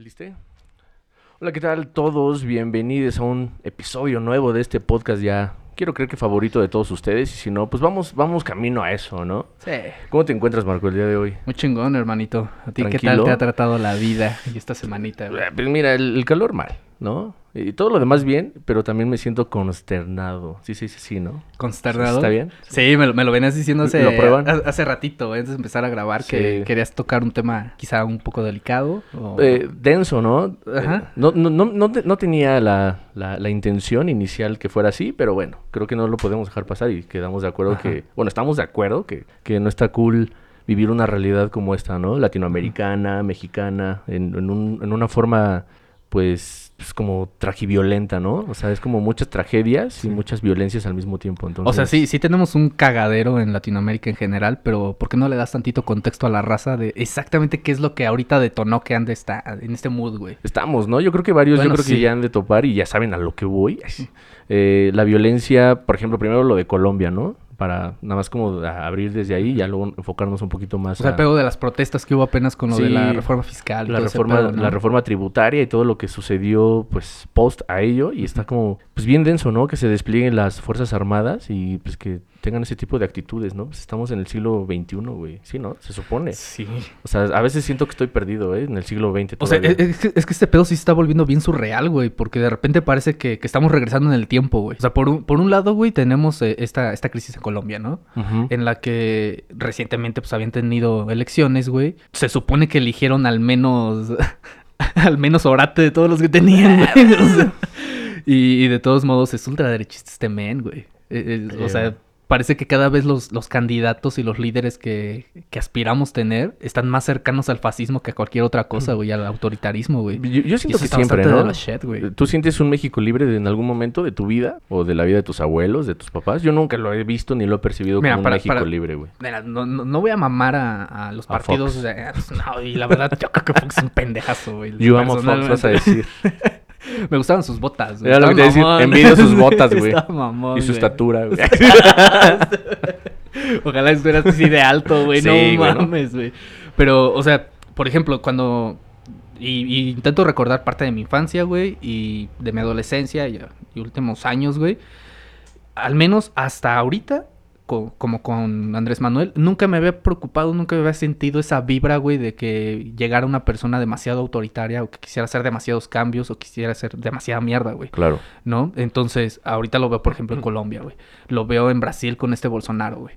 ¿Listo? Hola, ¿qué tal todos? Bienvenidos a un episodio nuevo de este podcast ya. Quiero creer que favorito de todos ustedes y si no, pues vamos, vamos camino a eso, ¿no? Sí. ¿Cómo te encuentras, Marco, el día de hoy? Muy chingón, hermanito. ¿A ti qué Tranquilo. tal te ha tratado la vida y esta semanita? güey? Eh, Pues mira, el, el calor mal, ¿no? Y todo lo demás bien, pero también me siento consternado. Sí, sí, sí, sí, ¿no? ¿Consternado? ¿Está bien? Sí, me, lo- me lo venías diciendo hace, hace ratito, eh, antes de empezar a grabar, que querías tocar un tema quizá un poco delicado. o- Eh, denso, ¿no? Ajá. Eh, no, no, no, no, te- no tenía la, la- la intención inicial que fuera así, pero bueno, creo que no lo podemos dejar pasar y quedamos de acuerdo Ajá. que, bueno, estamos de acuerdo que, que no está cool vivir una realidad como esta, ¿no? Latinoamericana, mexicana, en, en, un- en una forma, pues, pues, como tragiviolenta, ¿no? O sea, es como muchas tragedias y muchas violencias al mismo tiempo, entonces... O sea, sí, sí tenemos un cagadero en Latinoamérica en general, pero ¿por qué no le das tantito contexto a la raza de exactamente qué es lo que ahorita detonó que ande esta, en este mood, güey? Estamos, ¿no? Yo creo que varios, Bueno, yo creo que ya han de topar y ya saben a lo que voy. Eh, la violencia, por ejemplo, primero lo de Colombia, ¿no? Para nada más como abrir desde ahí y ya luego enfocarnos un poquito más O sea, a pego de las protestas que hubo apenas con lo de la reforma fiscal. la reforma, pedo, ¿no? la reforma tributaria y todo lo que sucedió, pues, post a ello. Y está como, pues, bien denso, ¿no? Que se desplieguen las Fuerzas Armadas y, pues, que tengan ese tipo de actitudes, ¿no? Pues estamos en el siglo XXI, güey. Sí, ¿no? Se supone. Sí. O sea, a veces siento que estoy perdido, ¿eh? En el siglo XX O sea, todavía. es, es que, es que este pedo sí se está volviendo bien surreal, güey, porque de repente parece que, que estamos regresando en el tiempo, güey. O sea, por un, por un lado, güey, tenemos eh, esta, esta crisis en Colombia, ¿no? En la que recientemente, pues, habían tenido elecciones, güey. Se supone que eligieron al menos, al menos orate de todos los que tenían, güey. O sea, y, y de todos modos es ultraderechista este men, güey. Eh, eh, O sea. Parece que cada vez los, los candidatos y los líderes que, que aspiramos tener están más cercanos al fascismo que a cualquier otra cosa, güey, al autoritarismo, güey. Yo, siento que siempre, ¿no? de la shit, güey. ¿Tú sientes un México libre de- en algún momento de tu vida? ¿O de la vida de tus abuelos, de tus papás? Yo nunca lo he visto ni lo he percibido Mira, como para- un México para- libre, güey. Mira, no, no, no voy a mamar a, a los A partidos. De- no, y la verdad, yo creo que Fox es un pendejazo, güey. Yo amo Fox, vas a decir. Me gustaban sus botas. Era lo que te decir, envidio sus botas, güey. Mamón, y su estatura, güey. Ojalá estuvieras así de alto, güey. Sí, no mames, güey. Pero, o sea, por ejemplo, cuando. Y, y intento recordar parte de mi infancia, güey, y de mi adolescencia y, y últimos años, güey. Al menos hasta ahorita, co- como con Andrés Manuel, nunca me había preocupado, nunca me había sentido esa vibra, güey, de que llegara una persona demasiado autoritaria o que quisiera hacer demasiados cambios o quisiera hacer demasiada mierda, güey. Claro. ¿no? Entonces, ahorita lo veo, por ejemplo, en Colombia, güey. Lo veo en Brasil con este Bolsonaro, güey.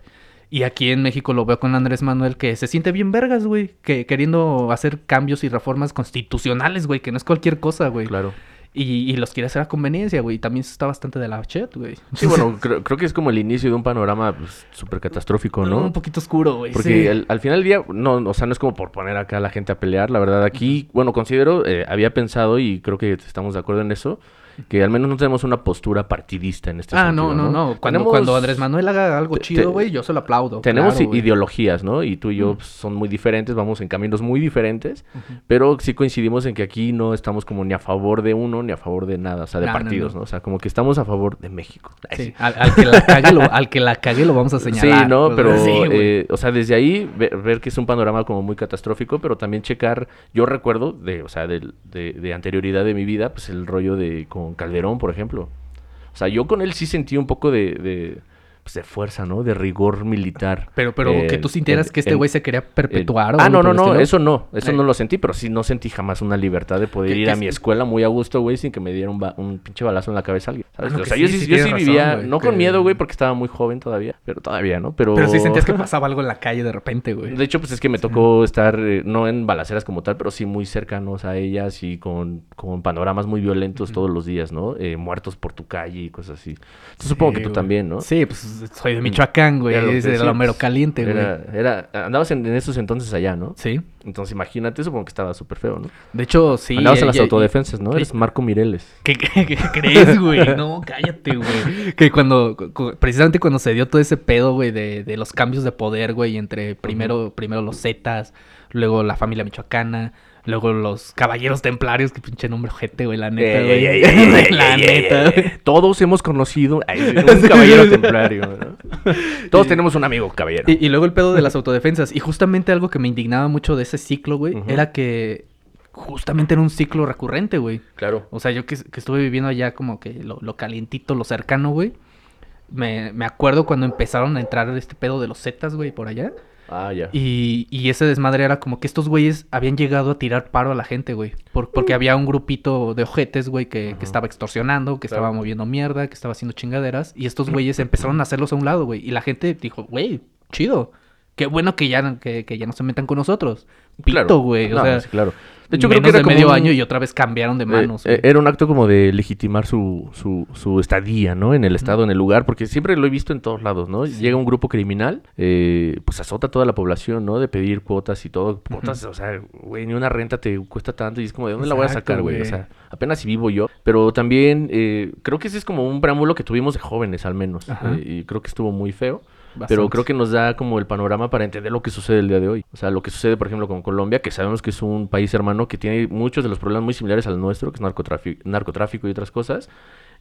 Y aquí en México lo veo con Andrés Manuel que se siente bien vergas, güey. Que queriendo hacer cambios y reformas constitucionales, güey. Que no es cualquier cosa, güey. Claro. Y, y los quiere hacer a conveniencia, güey. También está bastante de la chat, güey. Sí, bueno, creo, creo que es como el inicio de un panorama pues, súper catastrófico, ¿no? Un poquito oscuro, güey. Porque sí. al final del día, no, o sea, no es como por poner acá a la gente a pelear, la verdad, aquí, bueno, considero, eh, había pensado y creo que estamos de acuerdo en eso, que al menos no tenemos una postura partidista en este Ah, sentido, no, no, no. Cuando, Tenemos- cuando Andrés Manuel haga algo chido, güey, yo se lo aplaudo. Tenemos claro, ideologías, ¿no? Y tú y yo Mm. son muy diferentes, vamos en caminos muy diferentes, pero sí coincidimos en que aquí no estamos como ni a favor de uno ni a favor de nada, o sea, de No, partidos, no. ¿no? O sea, como que estamos a favor de México. Sí, al, al que la cague lo, al que la cague lo vamos a señalar. Sí, no, pero, sí, eh, o sea, desde ahí ver, ver que es un panorama como muy catastrófico, pero también checar, yo recuerdo, de, o sea, de anterioridad de mi vida, pues el rollo de Calderón, por ejemplo. O sea, yo con él sí sentí un poco de, pues, de fuerza, ¿no? De rigor militar. Pero, pero Eh, que tú sintieras que este güey se quería perpetuar. eh, o ah, no, no, no, eso no, eso Eh. no lo sentí, pero sí no sentí jamás una libertad de poder ir a mi escuela muy a gusto, güey, sin que me diera un, ba- un pinche balazo en la cabeza alguien. ¿sabes? O sea, sí, yo sí, sí yo sí tienes razón, vivía, no que- con miedo, güey, porque estaba muy joven todavía, pero todavía, ¿no? Pero, Pero sí sentías que pasaba algo en la calle de repente, güey. de hecho, pues es que me tocó estar, eh, no en balaceras como tal, pero sí muy cercanos a ellas y con, con panoramas muy violentos todos los días, ¿no? Eh, muertos por tu calle y cosas así. Yo supongo que tú también, ¿no? Sí, pues soy de Michoacán, güey. Era Es de decía, la mero pues, caliente, güey. Era, era, andabas en, en esos entonces allá, ¿no? Sí. Entonces imagínate, supongo que estaba súper feo, ¿no? De hecho, sí. andabas en las autodefensas, ¿no? Eres Marco Mireles. ¿Qué, qué- qué crees, güey? No, cállate, güey. Que cuando, cu- cu- precisamente cuando se dio todo ese pedo, güey, de, de los cambios de poder, güey, entre primero, primero los Zetas, luego la familia michoacana, luego los caballeros templarios, que pinche nombre ojete, güey, la neta, Ey, güey. ey, ey, ey, ey, La neta, güey. Todos hemos conocido a un caballero templario. ¿no? Todos tenemos un amigo caballero. Y, y luego el pedo de las autodefensas. Y justamente algo que me indignaba mucho de ese ciclo, güey, era que justamente era un ciclo recurrente, güey. Claro. O sea, yo que, que estuve viviendo allá como que lo, lo calientito, lo cercano, güey. Me, me acuerdo cuando empezaron a entrar este pedo de los Zetas, güey, por allá. Ah, ya. Y, y ese desmadre era como que estos güeyes habían llegado a tirar paro a la gente, güey. Por- porque había un grupito de ojetes, güey, que, que estaba extorsionando, que Claro. estaba moviendo mierda, que estaba haciendo chingaderas. Y estos güeyes empezaron a hacerlos a un lado, güey. Y la gente dijo, güey, chido. Qué bueno que ya, que, que ya no se metan con nosotros. Pito, Claro. güey. O No, sea, sí, claro. De hecho, creo que era de como medio un- año y otra vez cambiaron de Eh, manos. eh, era un acto como de legitimar su, su, su estadía, ¿no? En el estado, en el lugar, porque siempre lo he visto en todos lados, ¿no? Llega un grupo criminal, eh, pues azota a toda la población, ¿no? De pedir cuotas y todo. Cuotas, o sea, güey, ni una renta te cuesta tanto y es como, ¿de dónde la voy a sacar, güey? O sea, apenas si vivo yo. Pero también eh, creo que ese es como un preámbulo que tuvimos de jóvenes, al menos. Eh, y creo que estuvo muy feo. Pero creo que nos da como el panorama para entender lo que sucede el día de hoy. O sea, lo que sucede, por ejemplo, con Colombia, que sabemos que es un país hermano que tiene muchos de los problemas muy similares al nuestro, que es narcotráfico, narcotráfico y otras cosas.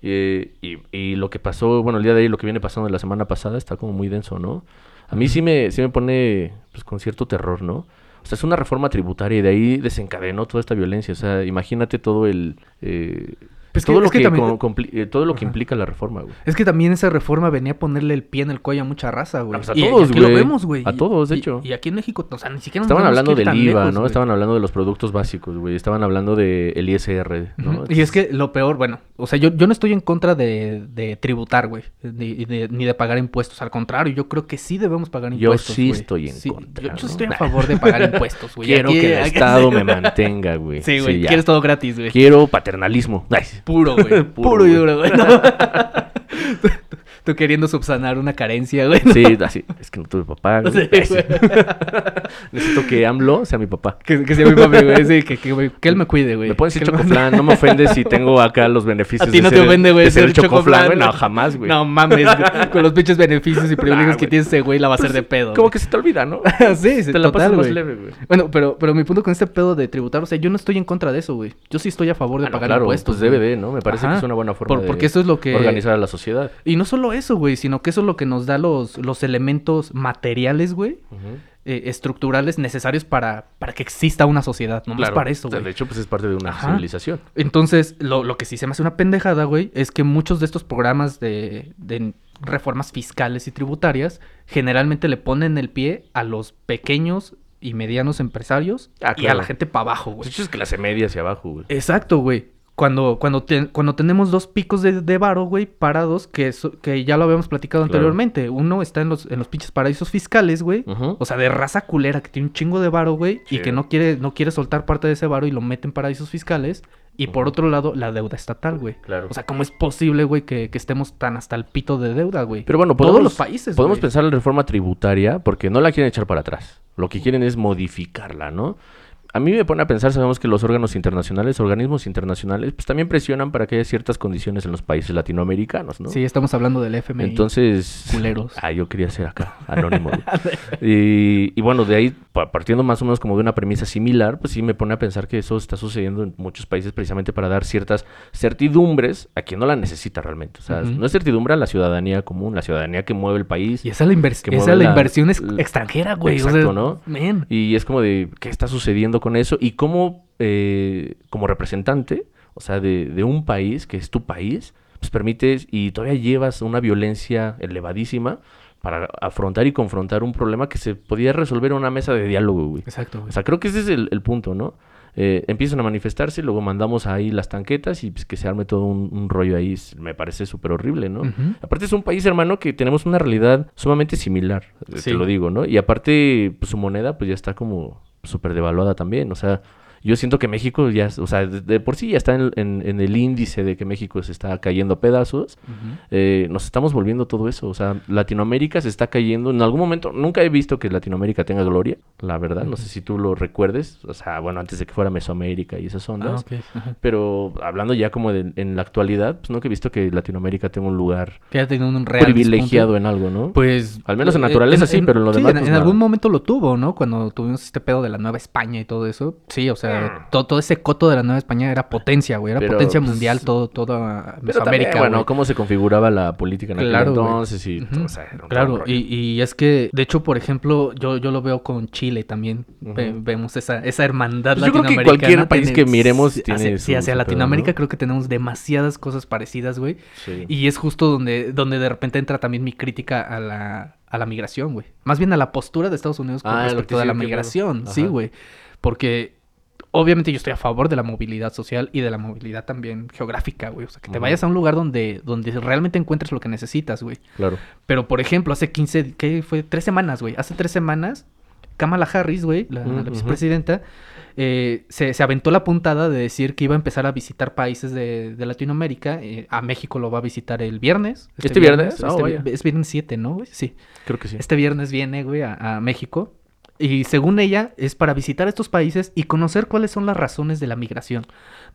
Eh, y, y lo que pasó, bueno, el día de hoy, lo que viene pasando la semana pasada, está como muy denso, ¿no? A mí sí me, sí me pone pues, con cierto terror, ¿no? O sea, es una reforma tributaria y de ahí desencadenó toda esta violencia. O sea, imagínate todo el... eh, Pues que- todo, lo es que que también- compli- eh, todo lo que Ajá. implica la reforma, güey. Es que también esa reforma venía a ponerle el pie en el cuello a mucha raza, güey. pues a Y- y todos, aquí lo güey. vemos, güey. A todos, de y- hecho. Y aquí en México, o sea, ni siquiera nos Estaban hablando del IVA, lejos, ¿no? güey. Estaban hablando de los productos básicos, güey. Estaban hablando del ISR, ¿no? Y es que lo peor, bueno, o sea, yo, yo no estoy en contra de, de tributar, güey, ni de, ni de pagar impuestos. Al contrario, yo creo que sí debemos pagar Yo impuestos. sí güey. estoy en Sí, contra, Yo, yo estoy a favor de pagar impuestos, güey. Quiero que el Estado me mantenga, güey. Sí, güey, quieres todo gratis, güey. Quiero paternalismo. Ay, Puro, güey. Puro, Puro, y duro, güey. No. tú, queriendo subsanar una carencia, güey. Sí, así. Es que no tuve papá. güey. Sí. Necesito que AMLO sea mi papá. Que, que sea mi papi, güey. Sí, que, que, él me cuide, güey. Me pueden decir él me- chocoflan, no me ofende si tengo acá los beneficios A ti de no te ser- ofende, güey, de ser ser chocoflan, chocoflan, güey. No, jamás, güey. No mames, güey. con los pinches beneficios y privilegios Nah, que tiene ese güey, la va a hacer de pedo. Como güey. que se te olvida, ¿no? sí, sí, Te la pasas más güey. leve, güey. Bueno, pero, pero mi punto con este pedo de tributar, o sea, yo no estoy en contra de eso, güey. Yo sí estoy a favor de Ah, no, pagar claro, impuestos. pues debe de, ¿no? Me parece que es una buena forma de porque eso es lo que- organizar a la sociedad. Y no solo eso, güey, sino que eso es lo que nos da los, los elementos materiales, güey, eh, estructurales necesarios para, para que exista una sociedad. No más Claro. para eso, güey. De hecho, pues es parte de una Ajá. civilización. Entonces, lo, lo que sí se me hace una pendejada, güey, es que muchos de estos programas de, de reformas fiscales y tributarias generalmente le ponen el pie a los pequeños y medianos empresarios Ah, y a la gente para abajo, De güey. hecho, es clase media hacia abajo, güey. Exacto, güey. Cuando, cuando, te- cuando tenemos dos picos de, de varo, güey, parados, que, so- que ya lo habíamos platicado Claro. anteriormente. Uno está en los, en los pinches paraísos fiscales, güey. O sea, de raza culera que tiene un chingo de varo, güey, y que no quiere, no quiere soltar parte de ese varo y lo mete en paraísos fiscales. Y por otro lado, la deuda estatal, güey. Claro. O sea, ¿cómo es posible, güey, que, que estemos tan hasta el pito de deuda, güey? Pero bueno, Todos los países, podemos güey. pensar en la reforma tributaria porque no la quieren echar para atrás. Lo que quieren es modificarla, ¿no? A mí me pone a pensar, sabemos que los órganos internacionales, organismos internacionales, pues también presionan para que haya ciertas condiciones en los países latinoamericanos, ¿no? Sí, estamos hablando del FMI. Entonces, Culeros. Ah, yo quería ser acá, anónimo. y, y bueno, de ahí, partiendo más o menos como de una premisa similar, pues sí me pone a pensar que eso está sucediendo en muchos países precisamente para dar ciertas certidumbres a quien no la necesita realmente. O sea, no es certidumbre a la ciudadanía común, la ciudadanía que mueve el país. Y esa es la, invers- que esa es la la- inversión l- extranjera, güey. o Exacto, sea, ¿no? man. Y es como de, ¿qué está sucediendo con eso? Y cómo, eh, como representante, o sea, de, de un país, que es tu país, pues permites y todavía llevas una violencia elevadísima para afrontar y confrontar un problema que se podía resolver en una mesa de diálogo, güey. Exacto, güey. O sea, creo que ese es el, el punto, ¿no? Eh, empiezan a manifestarse, luego mandamos ahí las tanquetas y pues que se arme todo un, un rollo ahí, me parece súper horrible, ¿no? Aparte es un país, hermano, que tenemos una realidad sumamente similar, eh, Sí. te lo digo, ¿no? Y aparte, pues, su moneda, pues ya está como súper devaluada también, o sea, yo siento que México ya, o sea, de, de por sí ya está en, en- en el índice de que México se está cayendo a pedazos, eh, nos estamos volviendo todo eso, o sea, Latinoamérica se está cayendo, en algún momento, nunca he visto que Latinoamérica tenga gloria, la verdad, no sé si tú lo recuerdes, o sea, bueno, antes de que fuera Mesoamérica y esas Ah, ondas. Ajá. pero hablando ya como de, en la actualidad, pues nunca he visto que Latinoamérica tenga un lugar un real privilegiado en algo, ¿no? Pues. Al menos en eh, naturaleza sí, pero en lo demás, En, pues, en nada. algún momento lo tuvo, ¿no? Cuando tuvimos este pedo de la Nueva España y todo eso. Sí, o sea. Sea, todo, todo ese coto de la Nueva España era potencia, güey. Era Pero, potencia pues, mundial, todo, toda Pero Mesoamérica, también, bueno, cómo se configuraba la política en aquel Claro, entonces y... Ujú. o sea, era un Claro, y, y es que, de hecho, por ejemplo, yo, yo lo veo con Chile también. Ve- vemos esa, esa hermandad Pues yo creo que latinoamericana. cualquier país tiene- que miremos tiene hacia, sí, hacia Latinoamérica ¿no? creo que tenemos demasiadas cosas parecidas, güey. Sí. Y es justo donde, donde de repente entra también mi crítica a la, a la migración, güey. Más bien a la postura de Estados Unidos con Ah, respecto a la migración. Sí, güey. Porque obviamente yo estoy a favor de la movilidad social y de la movilidad también geográfica, güey. O sea, que te vayas a un lugar donde, donde realmente encuentres lo que necesitas, güey. Claro. Pero, por ejemplo, hace 15, ¿qué fue? Tres semanas, güey. Hace tres semanas, Kamala Harris, güey, la, vicepresidenta, eh, se, se aventó la puntada de decir que iba a empezar a visitar países de, de Latinoamérica. eh, a México lo va a visitar el viernes. ¿Este viernes? Oh, este vaya. vi- es viernes 7, ¿no, güey? Sí. Creo que sí. Este viernes viene, güey, a, a México. Y según ella, es para visitar estos países y conocer cuáles son las razones de la migración.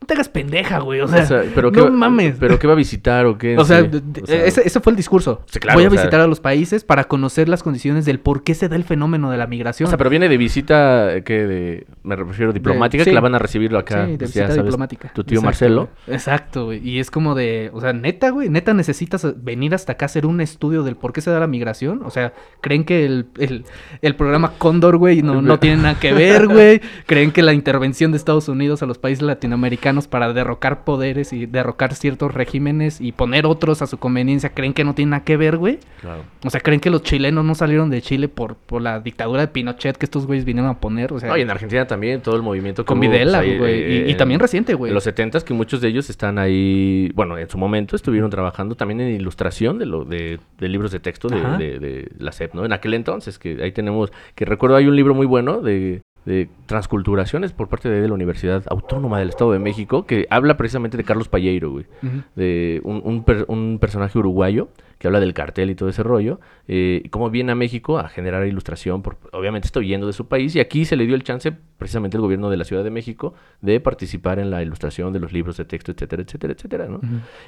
No te hagas pendeja, güey. O sea, pero no va- mames. ¿Pero qué va a visitar o qué? O sea, Sí. O sea, ese, ese fue el discurso. Sí, claro, Voy a sea- visitar a los países para conocer las condiciones del por qué se da el fenómeno de la migración. O sea, pero viene de visita, eh, que de, me refiero diplomática, sí. que la van a recibirlo acá. Sí, de pues, visita sabes, diplomática. Tu tío Exacto, Marcelo. güey. Exacto, güey. Y es como de, o sea, neta, güey, neta necesitas venir hasta acá a hacer un estudio del por qué se da la migración. O sea, creen que el, el, el programa Cóndor, güey, no, no tiene nada que ver, güey. Creen que la intervención de Estados Unidos a los países latinoamericanos para derrocar poderes y derrocar ciertos regímenes y poner otros a su conveniencia, creen que no tiene nada que ver, güey. Claro. O sea, creen que los chilenos no salieron de Chile por, por la dictadura de Pinochet que estos güeyes vinieron a poner. O sea, No, y en Argentina también, todo el movimiento con hubo, pues, Videla, ahí, güey. eh, y, y también reciente, güey. En los 70 que muchos de ellos están ahí, bueno, en su momento estuvieron trabajando también en ilustración de lo de, de libros de texto de, de- de la SEP, ¿no? En aquel entonces, que ahí tenemos, que recuerdo hay un libro muy bueno de, de transculturaciones por parte de la Universidad Autónoma del Estado de México, que habla precisamente de Carlos Palleiro, güey. De un, un per- un personaje uruguayo que habla del cartel y todo ese rollo, eh, y cómo viene a México a generar ilustración, por, obviamente está huyendo de su país, y aquí se le dio el chance, precisamente el gobierno de la Ciudad de México, de participar en la ilustración de los libros de texto, etcétera, etcétera, etcétera, ¿no?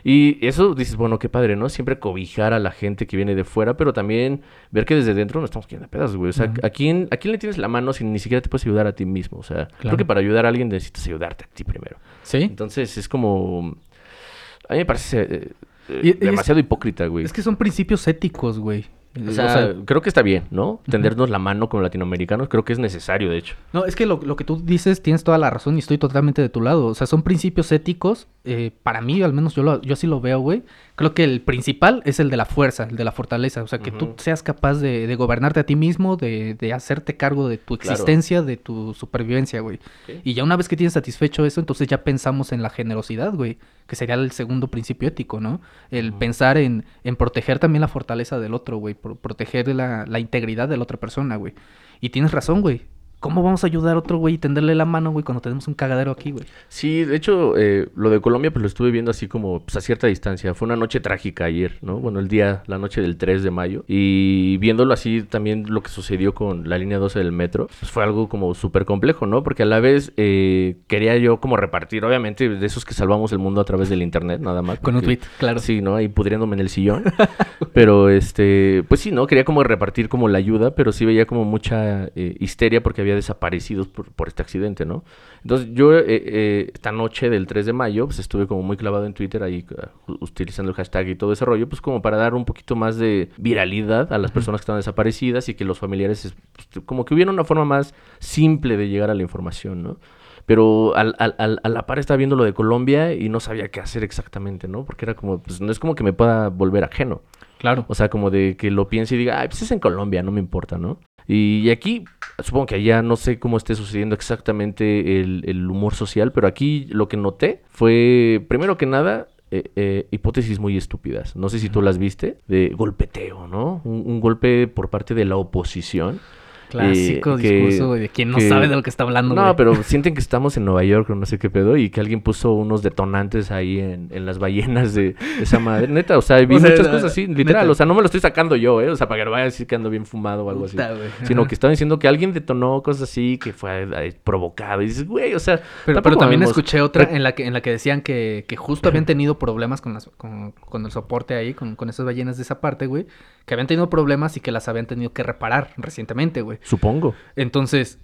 Y eso dices, bueno, qué padre, ¿no? Siempre cobijar a la gente que viene de fuera, pero también ver que desde dentro no estamos quedando pedazos, güey. O sea. ¿a quién, ¿a quién le tienes la mano si ni siquiera te puedes ayudar a ti mismo? O sea, creo que para ayudar a alguien necesitas ayudarte a ti primero. Sí. Entonces es como. A mí me parece eh, eh, Y- y es- demasiado hipócrita, güey. Es que son principios éticos, güey. O sea, creo que está bien, ¿no? Tendernos la mano como latinoamericanos, creo que es necesario, de hecho. No, es que lo, lo que tú dices tienes toda la razón y estoy totalmente de tu lado. O sea, son principios éticos. eh, para mí, al menos yo, lo, yo así lo veo, güey. Creo que el principal es el de la fuerza, el de la fortaleza. O sea, que tú seas capaz de, de gobernarte a ti mismo, de, de hacerte cargo de tu Claro. existencia, de tu supervivencia, güey. Y ya una vez que tienes satisfecho eso, entonces ya pensamos en la generosidad, güey. Que sería el segundo principio ético, ¿no? El pensar en, en proteger también la fortaleza del otro, güey. pro- proteger la, la integridad de la otra persona, güey. Y tienes razón, güey. ¿Cómo vamos a ayudar a otro güey y tenderle la mano, güey, cuando tenemos un cagadero aquí, güey? Sí, de hecho, eh, lo de Colombia, pues lo estuve viendo así como pues, a cierta distancia. Fue una noche trágica ayer, ¿no? Bueno, el día, la noche del 3 de mayo. Y viéndolo así, también lo que sucedió con la línea 12 del metro, pues fue algo como súper complejo, ¿no? Porque a la vez eh, quería yo como repartir, obviamente, de esos que salvamos el mundo a través del internet, nada más. Con un tweet, claro. Sí, ¿no? Ahí pudriéndome en el sillón. pero, este, pues sí, ¿no? Quería como repartir como la ayuda, pero sí veía como mucha eh, histeria porque había desaparecidos por, por este accidente, ¿no? Entonces yo eh, eh, esta noche del 3 de mayo, pues estuve como muy clavado en Twitter ahí uh, utilizando el hashtag y todo ese rollo, pues como para dar un poquito más de viralidad a las personas que están desaparecidas y que los familiares, pues, como que hubiera una forma más simple de llegar a la información, ¿no? Pero al, al- al- a la par estaba viendo lo de Colombia y no sabía qué hacer exactamente, ¿no? Porque era como, pues no es como que me pueda volver ajeno. Claro. O sea, como de que lo piense y diga, ay, pues es en Colombia, no me importa, ¿no? Y, aquí, supongo que allá no sé cómo esté sucediendo exactamente el, el humor social, pero aquí lo que noté fue, primero que nada, eh, eh, hipótesis muy estúpidas. No sé si tú las viste, de golpeteo, ¿no? Un, un golpe por parte de la oposición. Clásico eh, discurso, de quien no que- sabe de lo que está hablando, No, güey. pero sienten que estamos en Nueva York o no sé qué pedo y que alguien puso unos detonantes ahí en, en las ballenas de, de esa madre. Neta, o sea, vi O sea, muchas cosas así, literal. neta. O sea, no me lo estoy sacando yo, ¿eh? O sea, para que no vaya a decir que ando bien fumado o algo así. Güey. Sino que estaban diciendo que alguien detonó cosas así, que fue eh, provocado. Y dices, güey, o sea... Pero, también escuché otra en la que en la que decían que, que justo habían tenido problemas con, las, con, con el soporte ahí, con, con esas ballenas de esa parte, güey. Que habían tenido problemas y que las habían tenido que reparar recientemente, güey. Supongo. Entonces,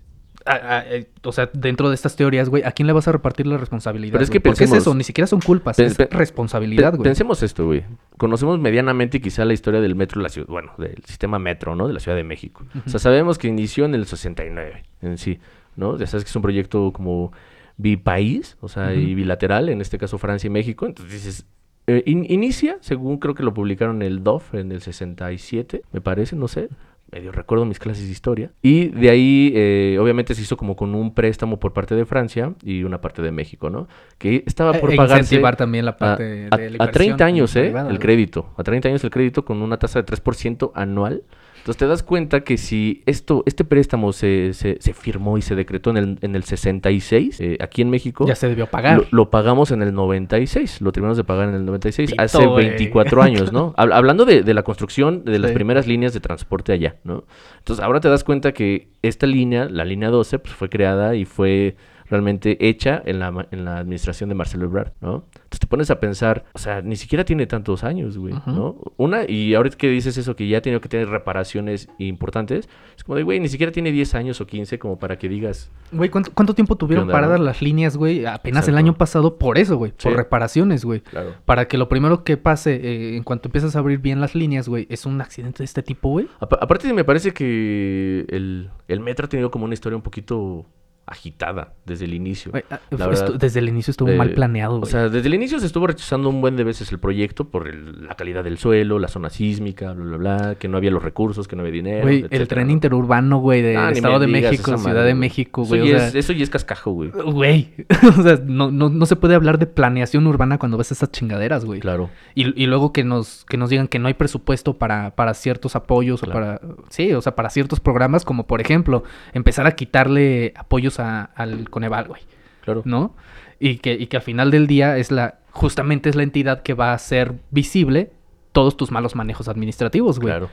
a- a- eh, o sea, dentro de estas teorías, güey, ¿a quién le vas a repartir la responsabilidad? Pero es que Porque es eso, ni siquiera son culpas, es responsabilidad, güey. Pensemos esto, güey. Conocemos medianamente quizá la historia del metro de la ciudad, bueno, del sistema metro, ¿no? De la Ciudad de México. O sea, sabemos que inició en el 69 en sí, ¿no? Ya sabes que es un proyecto como bipaís, o sea, y bilateral, en este caso Francia y México. Entonces dices, eh, in- inicia, según creo que lo publicaron el DOF en el 67, me parece, no sé. Medio recuerdo mis clases de historia. Y de ahí, eh, obviamente, se hizo como con un préstamo por parte de Francia y una parte de México, ¿no? Que estaba por E- pagarse incentivar también la parte a- de la a inversión 30 años, ¿eh? privada, el crédito. A 30 años el crédito con una tasa de 3% anual. Entonces te das cuenta que si esto, este préstamo se, se, se firmó y se decretó en el, en el 66, eh, aquí en México, Ya se debió pagar. lo, lo pagamos en el 96. Lo terminamos de pagar en el 96, Pito, hace güey. 24 años, ¿no? Hab- hablando de, de la construcción de las Sí. primeras líneas de transporte allá, ¿no? Entonces ahora te das cuenta que esta línea, la línea 12, pues fue creada y fue realmente hecha en la, en la administración de Marcelo Ebrard, ¿no? Entonces te pones a pensar, o sea, ni siquiera tiene tantos años, güey. ¿no? Una, y ahorita que dices eso, que ya ha tenido que tener reparaciones importantes, es como de, güey, ni siquiera tiene 10 años o 15 como para que digas, Güey, ¿cuánto, cuánto tiempo tuvieron paradas las líneas, güey? Apenas el año pasado por eso, güey. Por reparaciones, güey. claro. Para que lo primero que pase eh, en cuanto empiezas a abrir bien las líneas, güey, es un accidente de este tipo, güey. Apa- aparte me parece que el, el metro ha tenido como una historia un poquito agitada desde el inicio. Ah, La estu- verdad, desde el inicio estuvo eh, mal planeado, O güey. sea, desde el inicio se estuvo rechazando un buen de veces el proyecto por el- la calidad del suelo, la zona sísmica, bla, bla, bla, que no había los recursos, que no había dinero. El tren ¿no? interurbano, güey, del Ah, Estado de digas México, Ciudad madre, de. México, Eso güey. ya o sea, es- eso ya es cascajo, güey. Güey, o sea, no, no, no se puede hablar de planeación urbana cuando ves esas chingaderas, güey. Claro. Y, y luego que nos, que nos digan que no hay presupuesto para, para ciertos apoyos o para... Sí, o sea, para ciertos programas, como por ejemplo, empezar a quitarle apoyos a- al Coneval, güey, Claro. ¿no? Y que, y que al final del día es la... Justamente es la entidad que va a hacer visible todos tus malos manejos administrativos, güey. Claro.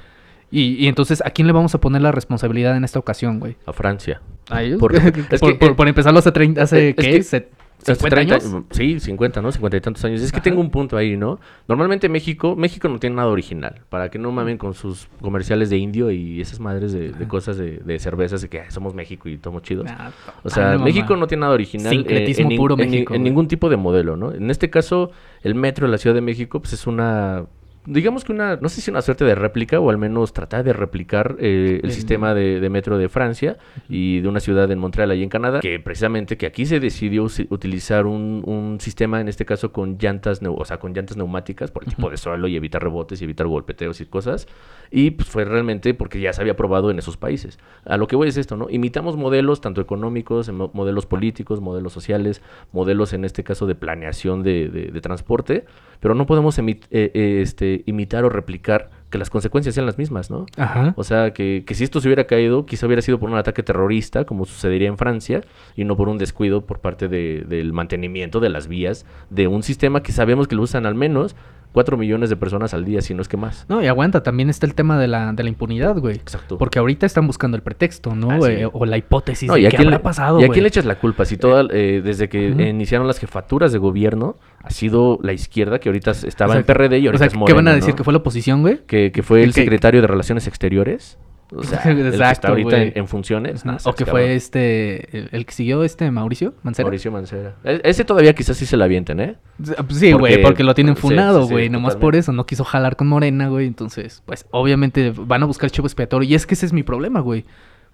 Y, y entonces, ¿a quién le vamos a poner la responsabilidad en esta ocasión, güey? A Francia. ¿A ellos? Por- Por, es que, por- por empezarlo hace 30, hace, ¿qué? que- 50 30 años. Sí, 50, ¿no? 50 y tantos años. Es que tengo un punto ahí, ¿no? Normalmente México, México no tiene nada original. Para que no mamen con sus comerciales de indio y esas madres de, de cosas de, de cervezas de que "Ay, somos México y somos chidos. Ah, O sea, no, México mamá. no tiene nada original. eh, Sincretismo en, puro en México, en ningún tipo de modelo, ¿no? En este caso, el metro de la Ciudad de México, pues es una. Digamos que una, no sé si una suerte de réplica o al menos tratar de replicar eh, el El- sistema de, de metro de Francia y de una ciudad en Montreal, ahí en Canadá, que precisamente que aquí se decidió utilizar un, un sistema, en este caso con llantas, o sea, con llantas neumáticas por el tipo de suelo y evitar rebotes y evitar golpeteos y cosas. Y pues fue realmente porque ya se había probado en esos países. A lo que voy es esto, ¿no? Imitamos modelos tanto económicos, mo- modelos políticos, modelos sociales, modelos en este caso de planeación de, de- de transporte, pero no podemos eh, eh, este, imitar o replicar que las consecuencias sean las mismas, ¿no? Ajá. O sea, que, que si esto se hubiera caído, quizá hubiera sido por un ataque terrorista, como sucedería en Francia, y no por un descuido por parte de- del mantenimiento de las vías de un sistema que sabemos que lo usan al menos 4 millones de personas al día, si no es que más. No, y aguanta, también está el tema de la, de la impunidad, güey. Exacto. Porque ahorita están buscando el pretexto, ¿no? Ah. O la hipótesis No, de ¿y a qué habrá pasado, ¿Y a quién le echas la culpa? Si toda, eh, desde que Ujú. iniciaron las jefaturas de gobierno, ha sido la izquierda que ahorita estaba en Exacto. PRD y O ahorita sea, es ¿qué van a decir? ¿no? ¿Que fue la oposición, güey? que, que fue el que- secretario de Relaciones Exteriores. O sea, el que está Exacto, ahorita en, en funciones. No O que cabrón. fue este, el, el que siguió este Mauricio Mancera. Mauricio Mancera. E- Ese todavía quizás sí se la avienten, ¿eh? Sí, güey, Porque- porque lo tienen funado, sí, sí, güey. Nomás por eso no quiso jalar con Morena, güey. Entonces, pues, obviamente van a buscar chivo expiatorio. Y es que ese es mi problema, güey.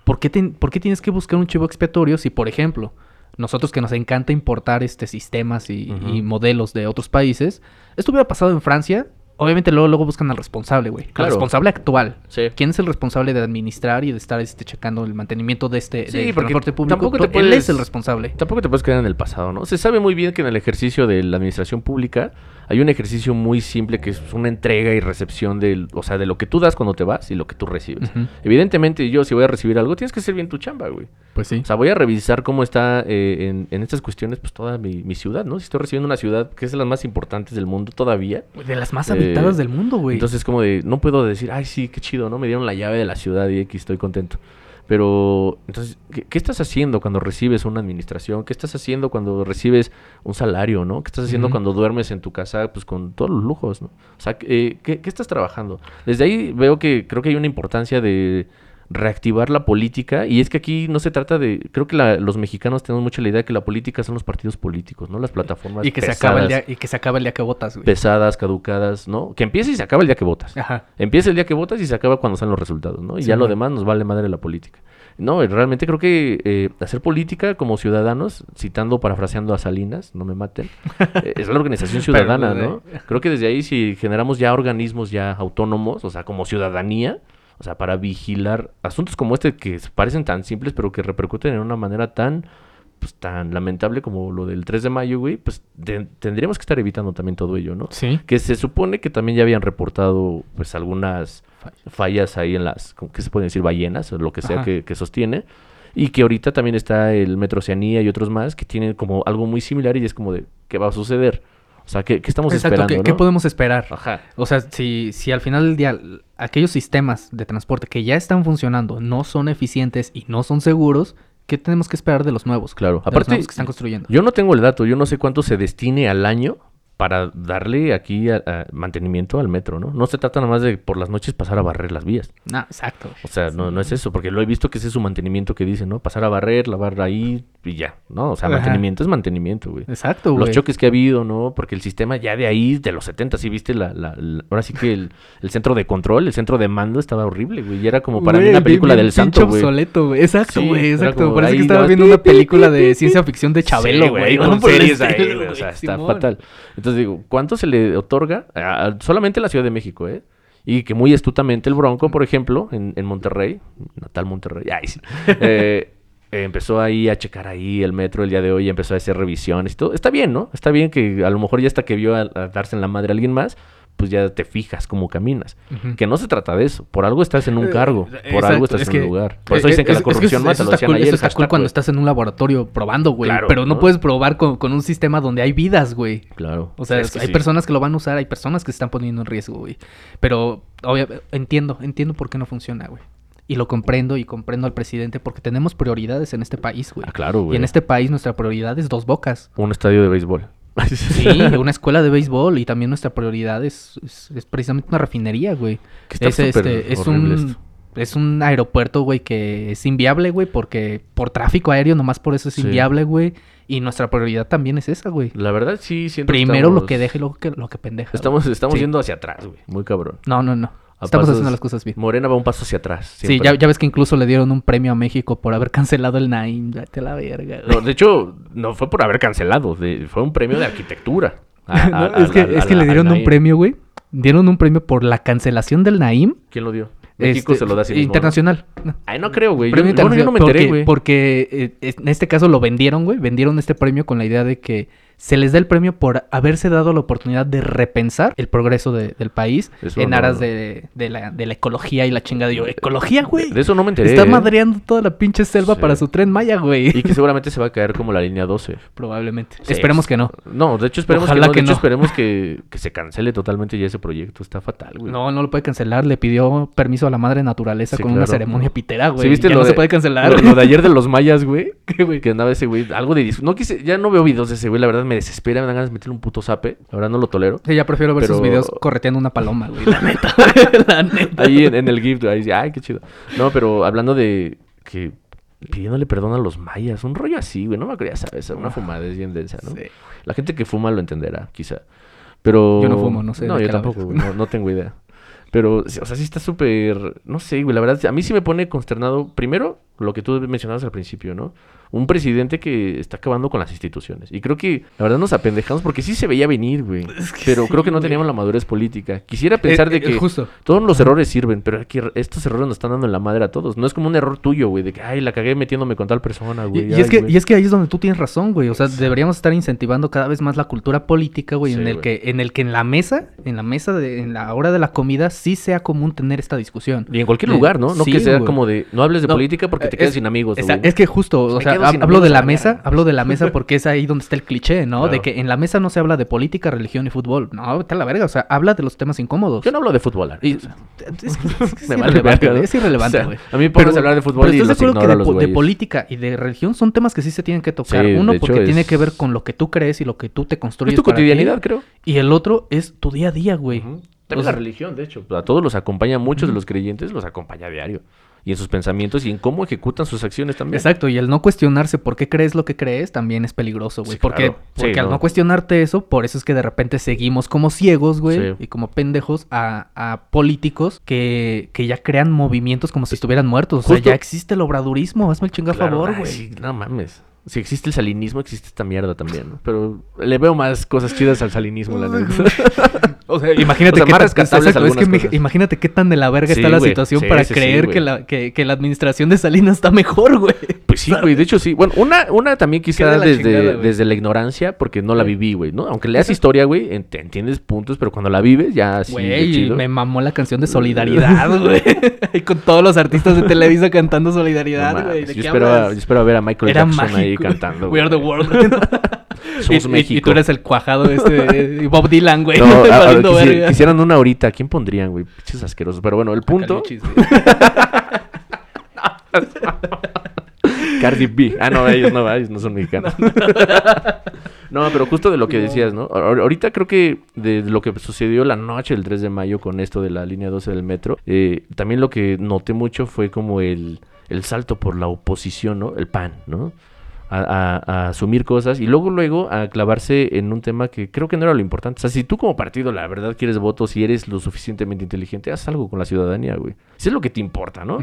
¿Por qué, ten- por qué tienes que buscar un chivo expiatorio si, por ejemplo, nosotros que nos encanta importar este sistemas y modelos de otros países, esto hubiera pasado en Francia? Obviamente luego, luego buscan al responsable, güey. Claro. Al responsable actual. Sí. ¿Quién es el responsable de administrar y de estar este, checando el mantenimiento de este Sí, del transporte público? tampoco te Él puedes- es el responsable. Tampoco te puedes quedar en el pasado, ¿no? Se sabe muy bien que en el ejercicio de la administración pública hay un ejercicio muy simple que es una entrega y recepción del, o sea, de lo que tú das cuando te vas y lo que tú recibes. Evidentemente, yo si voy a recibir algo, tienes que hacer bien tu chamba, güey. Pues sí. O sea, voy a revisar cómo está eh, en, en estas cuestiones, pues toda mi, mi ciudad, ¿no? Si estoy recibiendo una ciudad que es de las más importantes del mundo todavía. De las más Eh, habitadas del mundo, güey. Entonces, como de, no puedo decir, ay, sí, qué chido, ¿no? Me dieron la llave de la ciudad y aquí estoy contento. Pero, entonces, ¿qué, qué estás haciendo cuando recibes una administración? ¿Qué estás haciendo cuando recibes un salario, ¿no? ¿Qué estás haciendo cuando duermes en tu casa, pues con todos los lujos, ¿no? O sea, eh, ¿qué, qué estás trabajando? Desde ahí veo que creo que hay una importancia de reactivar la política. Y es que aquí no se trata de. Creo que la- los mexicanos tenemos mucha la idea de que la política son los partidos políticos, ¿no? Las plataformas Y que, se acaba el día, y que se acaba el día que votas, güey. pesadas, caducadas, ¿no? Que empiece y se acaba el día que votas. Ajá. Empieza el día que votas y se acaba cuando salen los resultados, ¿no? Y Sí, ya lo demás nos vale madre la política. No, realmente creo que eh, hacer política como ciudadanos, citando, parafraseando a Salinas, no me maten, eh, es la organización ciudadana, ¿no? Creo que desde ahí si generamos ya organismos ya autónomos, o sea, como ciudadanía, o sea, para vigilar asuntos como este que parecen tan simples, pero que repercuten en una manera tan pues tan lamentable como lo del 3 de mayo, güey, pues de- tendríamos que estar evitando también todo ello, ¿no? Sí. que se supone que también ya habían reportado pues algunas fallas ahí en las, ¿cómo que se pueden decir? Ballenas o lo que sea que, que sostiene. Y que ahorita también está el Metro Oceanía y otros más que tienen como algo muy similar y es como de, ¿qué va a suceder? O sea, ¿qué, qué estamos Exacto, esperando, ¿qué, no? qué podemos esperar? Ajá. O sea, si, si al final del día aquellos sistemas de transporte que ya están funcionando no son eficientes y no son seguros, ¿qué tenemos que esperar de los nuevos? Claro. De los Aparte, nuevos que están construyendo. Yo no tengo el dato, yo no sé cuánto se destine al año para darle aquí a- a mantenimiento al metro, ¿no? No se trata nada más de por las noches pasar a barrer las vías. No, exacto. O sea, no, no es eso, porque lo he visto que ese es su mantenimiento que dicen, ¿no? Pasar a barrer, lavar ahí y ya, ¿no? O sea, Ajá. mantenimiento es mantenimiento, güey. Exacto, güey. Los choques que ha habido, ¿no? Porque el sistema ya de ahí, de los 70, sí viste la, la- la- ahora sí que el, el centro de control, el centro de mando estaba horrible, güey. Y era como para mí Güey, una bien- película bien del santo, güey. obsoleto, güey. Exacto, Sí, güey, exacto. como Parece ahí que estaba viendo una película de ciencia ficción de Sí, Chabelo, güey. con series ahí, güey, O sea, está fatal. Entonces digo, ¿cuánto se le otorga? solamente a la Ciudad de México, ¿eh? Y que muy astutamente el Bronco, por ejemplo, en, en Monterrey, natal Monterrey, ay, sí, eh, eh, empezó ahí a checar ahí el metro el día de hoy, empezó a hacer revisiones y todo. Está bien, ¿no? Está bien que a lo mejor ya hasta que vio a, a darse en la madre a alguien más, pues ya te fijas cómo caminas. Que no se trata de eso. Por algo estás en un cargo, Eh, por exacto, algo estás es en que- un lugar. Por eso dicen que es- la es que corrupción eso- mata, eso lo está decían cool, ayer. Eso está cool cuando estás en un laboratorio probando, güey. Claro, pero no, ¿no? puedes probar con, con un sistema donde hay vidas, güey. Claro. O sea, Es que hay sí. personas que lo van a usar, hay personas que se están poniendo en riesgo, güey. Pero, obvia- entiendo, entiendo por qué no funciona, güey. Y lo comprendo y comprendo al presidente porque tenemos prioridades en este país, güey. Ah, claro, y güey. en este país nuestra prioridad es dos bocas. Un estadio de béisbol. Sí, una escuela de béisbol y también nuestra prioridad es, es- es precisamente una refinería, güey. Que está Es, este, es un esto. es un aeropuerto, güey, que es inviable, güey, porque por tráfico aéreo nomás por eso es Sí. inviable, güey. Y nuestra prioridad también es esa, güey. La verdad sí siento que Primero lo estamos- que deje y luego que, lo que pendeja. Estamos, güey. estamos Sí. yendo hacia atrás, güey. Muy cabrón. No, no, no. Estamos pasos- haciendo las cosas bien. Morena va un paso hacia atrás. Sí, ya, ya ves que incluso le dieron un premio a México por haber cancelado el Naim. Date la verga. No, de hecho, no fue por haber cancelado. de- fue un premio de arquitectura. A- No, a- es que, a- es que le dieron un premio, güey. Dieron un premio por la cancelación del Naim. ¿Quién lo dio? México este, se lo da a sí mismo, ¿no? Internacional. Ay, no creo, güey. Yo, bueno, yo no me enteré, güey. porque eh, en este caso lo vendieron, güey. Vendieron este premio con la idea de que se les da el premio por haberse dado la oportunidad de repensar el progreso de- del país Eso en no- aras de, de la, de la ecología y la chingada. Yo, ¿ecología, güey? De, eso no me enteré. Está ¿eh? madreando toda la pinche selva Sí. para su tren Maya, güey. Y que seguramente se va a caer como la línea 12. Probablemente. Sí, Esperemos que no. No, de hecho esperemos Ojalá que no. que de hecho esperemos que, que se cancele totalmente ya ese proyecto. Está fatal, güey. No, no lo puede cancelar. Le pidió permiso a la madre naturaleza Sí, con una ceremonia pitera, güey. ¿Sí viste ya lo no de, se puede cancelar. Lo, lo de ayer de los mayas, güey. ¿Qué, güey? Que andaba ese güey. Algo de No quise. Ya no veo videos de ese güey. La verdad me desespera. Me dan ganas de meterle un puto zape. Verdad no lo tolero. Sí, ya prefiero ver sus Pero- videos correteando una paloma, güey. La neta. la neta. Ahí en, en el GIF, ahí dice, ay, qué chido. No, pero hablando de que pidiéndole perdón a los mayas, un rollo así, güey. No me ya sabes, una fumada es bien densa, ¿no? Sí. La gente que fuma lo entenderá, quizá. Pero. Yo no fumo, no sé No, yo tampoco, güey. No, no tengo idea. Pero, o sea, sí está súper. No sé, güey. La verdad, a mí sí me pone consternado. Primero, lo que tú mencionabas al principio, ¿no? Un presidente que está acabando con las instituciones. Y creo que, la verdad, nos apendejamos porque sí se veía venir, güey. Es que pero sí, creo que no güey. teníamos la madurez política. Quisiera pensar Eh, de eh, que. Justo. Todos los errores sirven, pero aquí estos errores nos están dando en la madre a todos. No es como un error tuyo, güey, de que, ay, la cagué metiéndome con tal persona, güey. y ay, es que, güey". y es que ahí es donde tú tienes razón, güey. O sea, deberíamos estar incentivando cada vez más la cultura política, güey, Sí, en el güey. que, en el que en la mesa, en la mesa de, en la hora de la comida, sí sea común tener esta discusión. Y en cualquier Eh, lugar, ¿no? No sí, que sea güey. como de, no hables de No, política porque te eh, quedas es- sin amigos. Güey. es que justo, o sea, hablo de la la mesa, hablo de la mesa porque es ahí donde está el cliché, ¿no? De que en la mesa no se habla de política, religión y fútbol. No, a la verga, o sea, habla de los temas incómodos. Yo no hablo de fútbol, Y- es, irrelevante, güey, a mí pones hablar de fútbol pero y ¿estás los de que de, los política y de religión son temas que sí se tienen que tocar. Sí, Uno porque tiene que ver con lo que tú crees y lo que tú te construyes Es tu para ti. cotidianidad, creo. Y el otro es tu día a día, güey. También O sea- la religión, de hecho. A todos los acompaña, muchos de los creyentes los acompaña a diario. Y en sus pensamientos y en cómo ejecutan sus acciones también. Exacto, y el no cuestionarse por qué crees lo que crees también es peligroso, güey. Sí, porque claro. Sí, porque al no. no cuestionarte eso, por eso es que de repente seguimos como ciegos, güey, Sí. y como pendejos a, a políticos que, que ya crean movimientos como si estuvieran muertos. O sea, Justo- ya existe el obradurismo, hazme el chingo a Claro, favor, güey. no mames. Si existe el salinismo, existe esta mierda también, ¿no? Pero le veo más cosas chidas al salinismo, la neta. O sea, imagínate O sea, qué más tan- exacto, es que cosas. imagínate qué tan de la verga Sí, está la güey. situación Sí, para sí, creer que, la, que, que la administración de Salinas está mejor, güey. Pues sí, güey, de hecho sí. Bueno, una, una también quizá de desde, chingada, desde la ignorancia, porque no la viví, güey, ¿no? Aunque leas historia, güey, entiendes puntos, pero cuando la vives ya sí, de Güey, chido. me mamó la canción de Solidaridad, güey. y con todos los artistas de Televisa cantando Solidaridad, güey. ¿De yo, qué esperaba, hablas? yo esperaba ver a Michael Era Jackson ahí. cantando. We are the world. Somos y, y- México. y tú eres el cuajado este Bob Dylan, güey. No, a- a- valiendo quisi- verga. quisieran una ahorita, ¿quién pondrían, güey? Pinches asquerosos. Pero bueno, el punto. Cardi B. Ah, no, ellos no, ellos no son mexicanos. no, pero justo de lo que decías, ¿no? Ahor- Ahorita creo que de lo que sucedió la noche del 3 de mayo con esto de la línea 12 del metro, eh, también lo que noté mucho fue como el, el salto por la oposición, ¿no? El PAN, ¿no? A, a- a asumir cosas y luego, luego a clavarse en un tema que creo que no era lo importante. O sea, si tú como partido la verdad quieres votos y eres lo suficientemente inteligente, haz algo con la ciudadanía, güey. Si es lo que te importa, ¿no?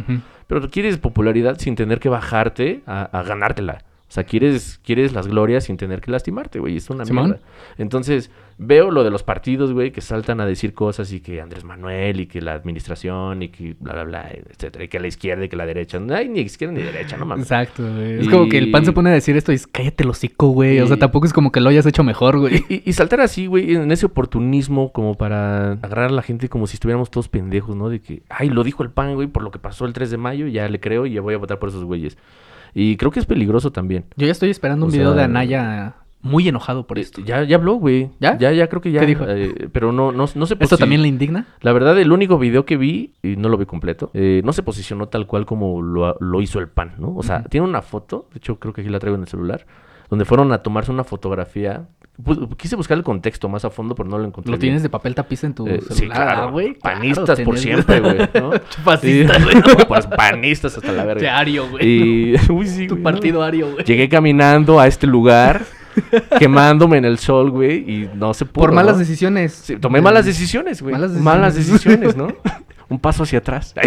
Pero quieres popularidad sin tener que bajarte a, a ganártela. O sea, quieres, quieres las glorias sin tener que lastimarte, güey. Es una mierda. Entonces, veo lo de los partidos, güey, que saltan a decir cosas y que Andrés Manuel y que la administración y que bla, bla, bla, etcétera. Y que la izquierda y que la derecha. No hay ni izquierda ni derecha, no mames. Exacto, güey. Es Y- como que el pan se pone a decir esto y es cállate el hocico, güey. O sea, tampoco es como que lo hayas hecho mejor, güey. Y, y saltar así, güey, en ese oportunismo como para agarrar a la gente como si estuviéramos todos pendejos, ¿no? De que, ay, lo dijo el PAN, güey, por lo que pasó el 3 de mayo, ya le creo y ya voy a votar por esos güeyes. Y creo que es peligroso también. Yo ya estoy esperando un video de Anaya muy enojado por Este, esto. ya, ya habló, güey. ¿Ya? Ya, ya creo que ya. ¿Qué dijo? eh, pero no, no, no se ¿Esto también le indigna? La verdad, el único video que vi, y no lo vi completo, eh, no se posicionó tal cual como lo, lo hizo el PAN, ¿no? O sea, tiene una foto, de hecho creo que aquí la traigo en el celular, donde fueron a tomarse una fotografía. Pu- quise buscar el contexto más a fondo, pero no lo encontré. ¿Lo bien. tienes de papel tapiz en tu Eh, sí, celular? claro. Ah, güey. Panistas por siempre, güey, ¿no? Fascistas, Sí. güey. pues panistas hasta la verga. Ario, güey. Y... Uy, sí, Tu partido Ario, güey. Llegué caminando a este lugar, quemándome en el sol, güey, y no se pudo. Por malas ¿no? decisiones. Sí, tomé malas decisiones, güey. Malas Malas decisiones. decisiones, ¿no? Un paso hacia atrás.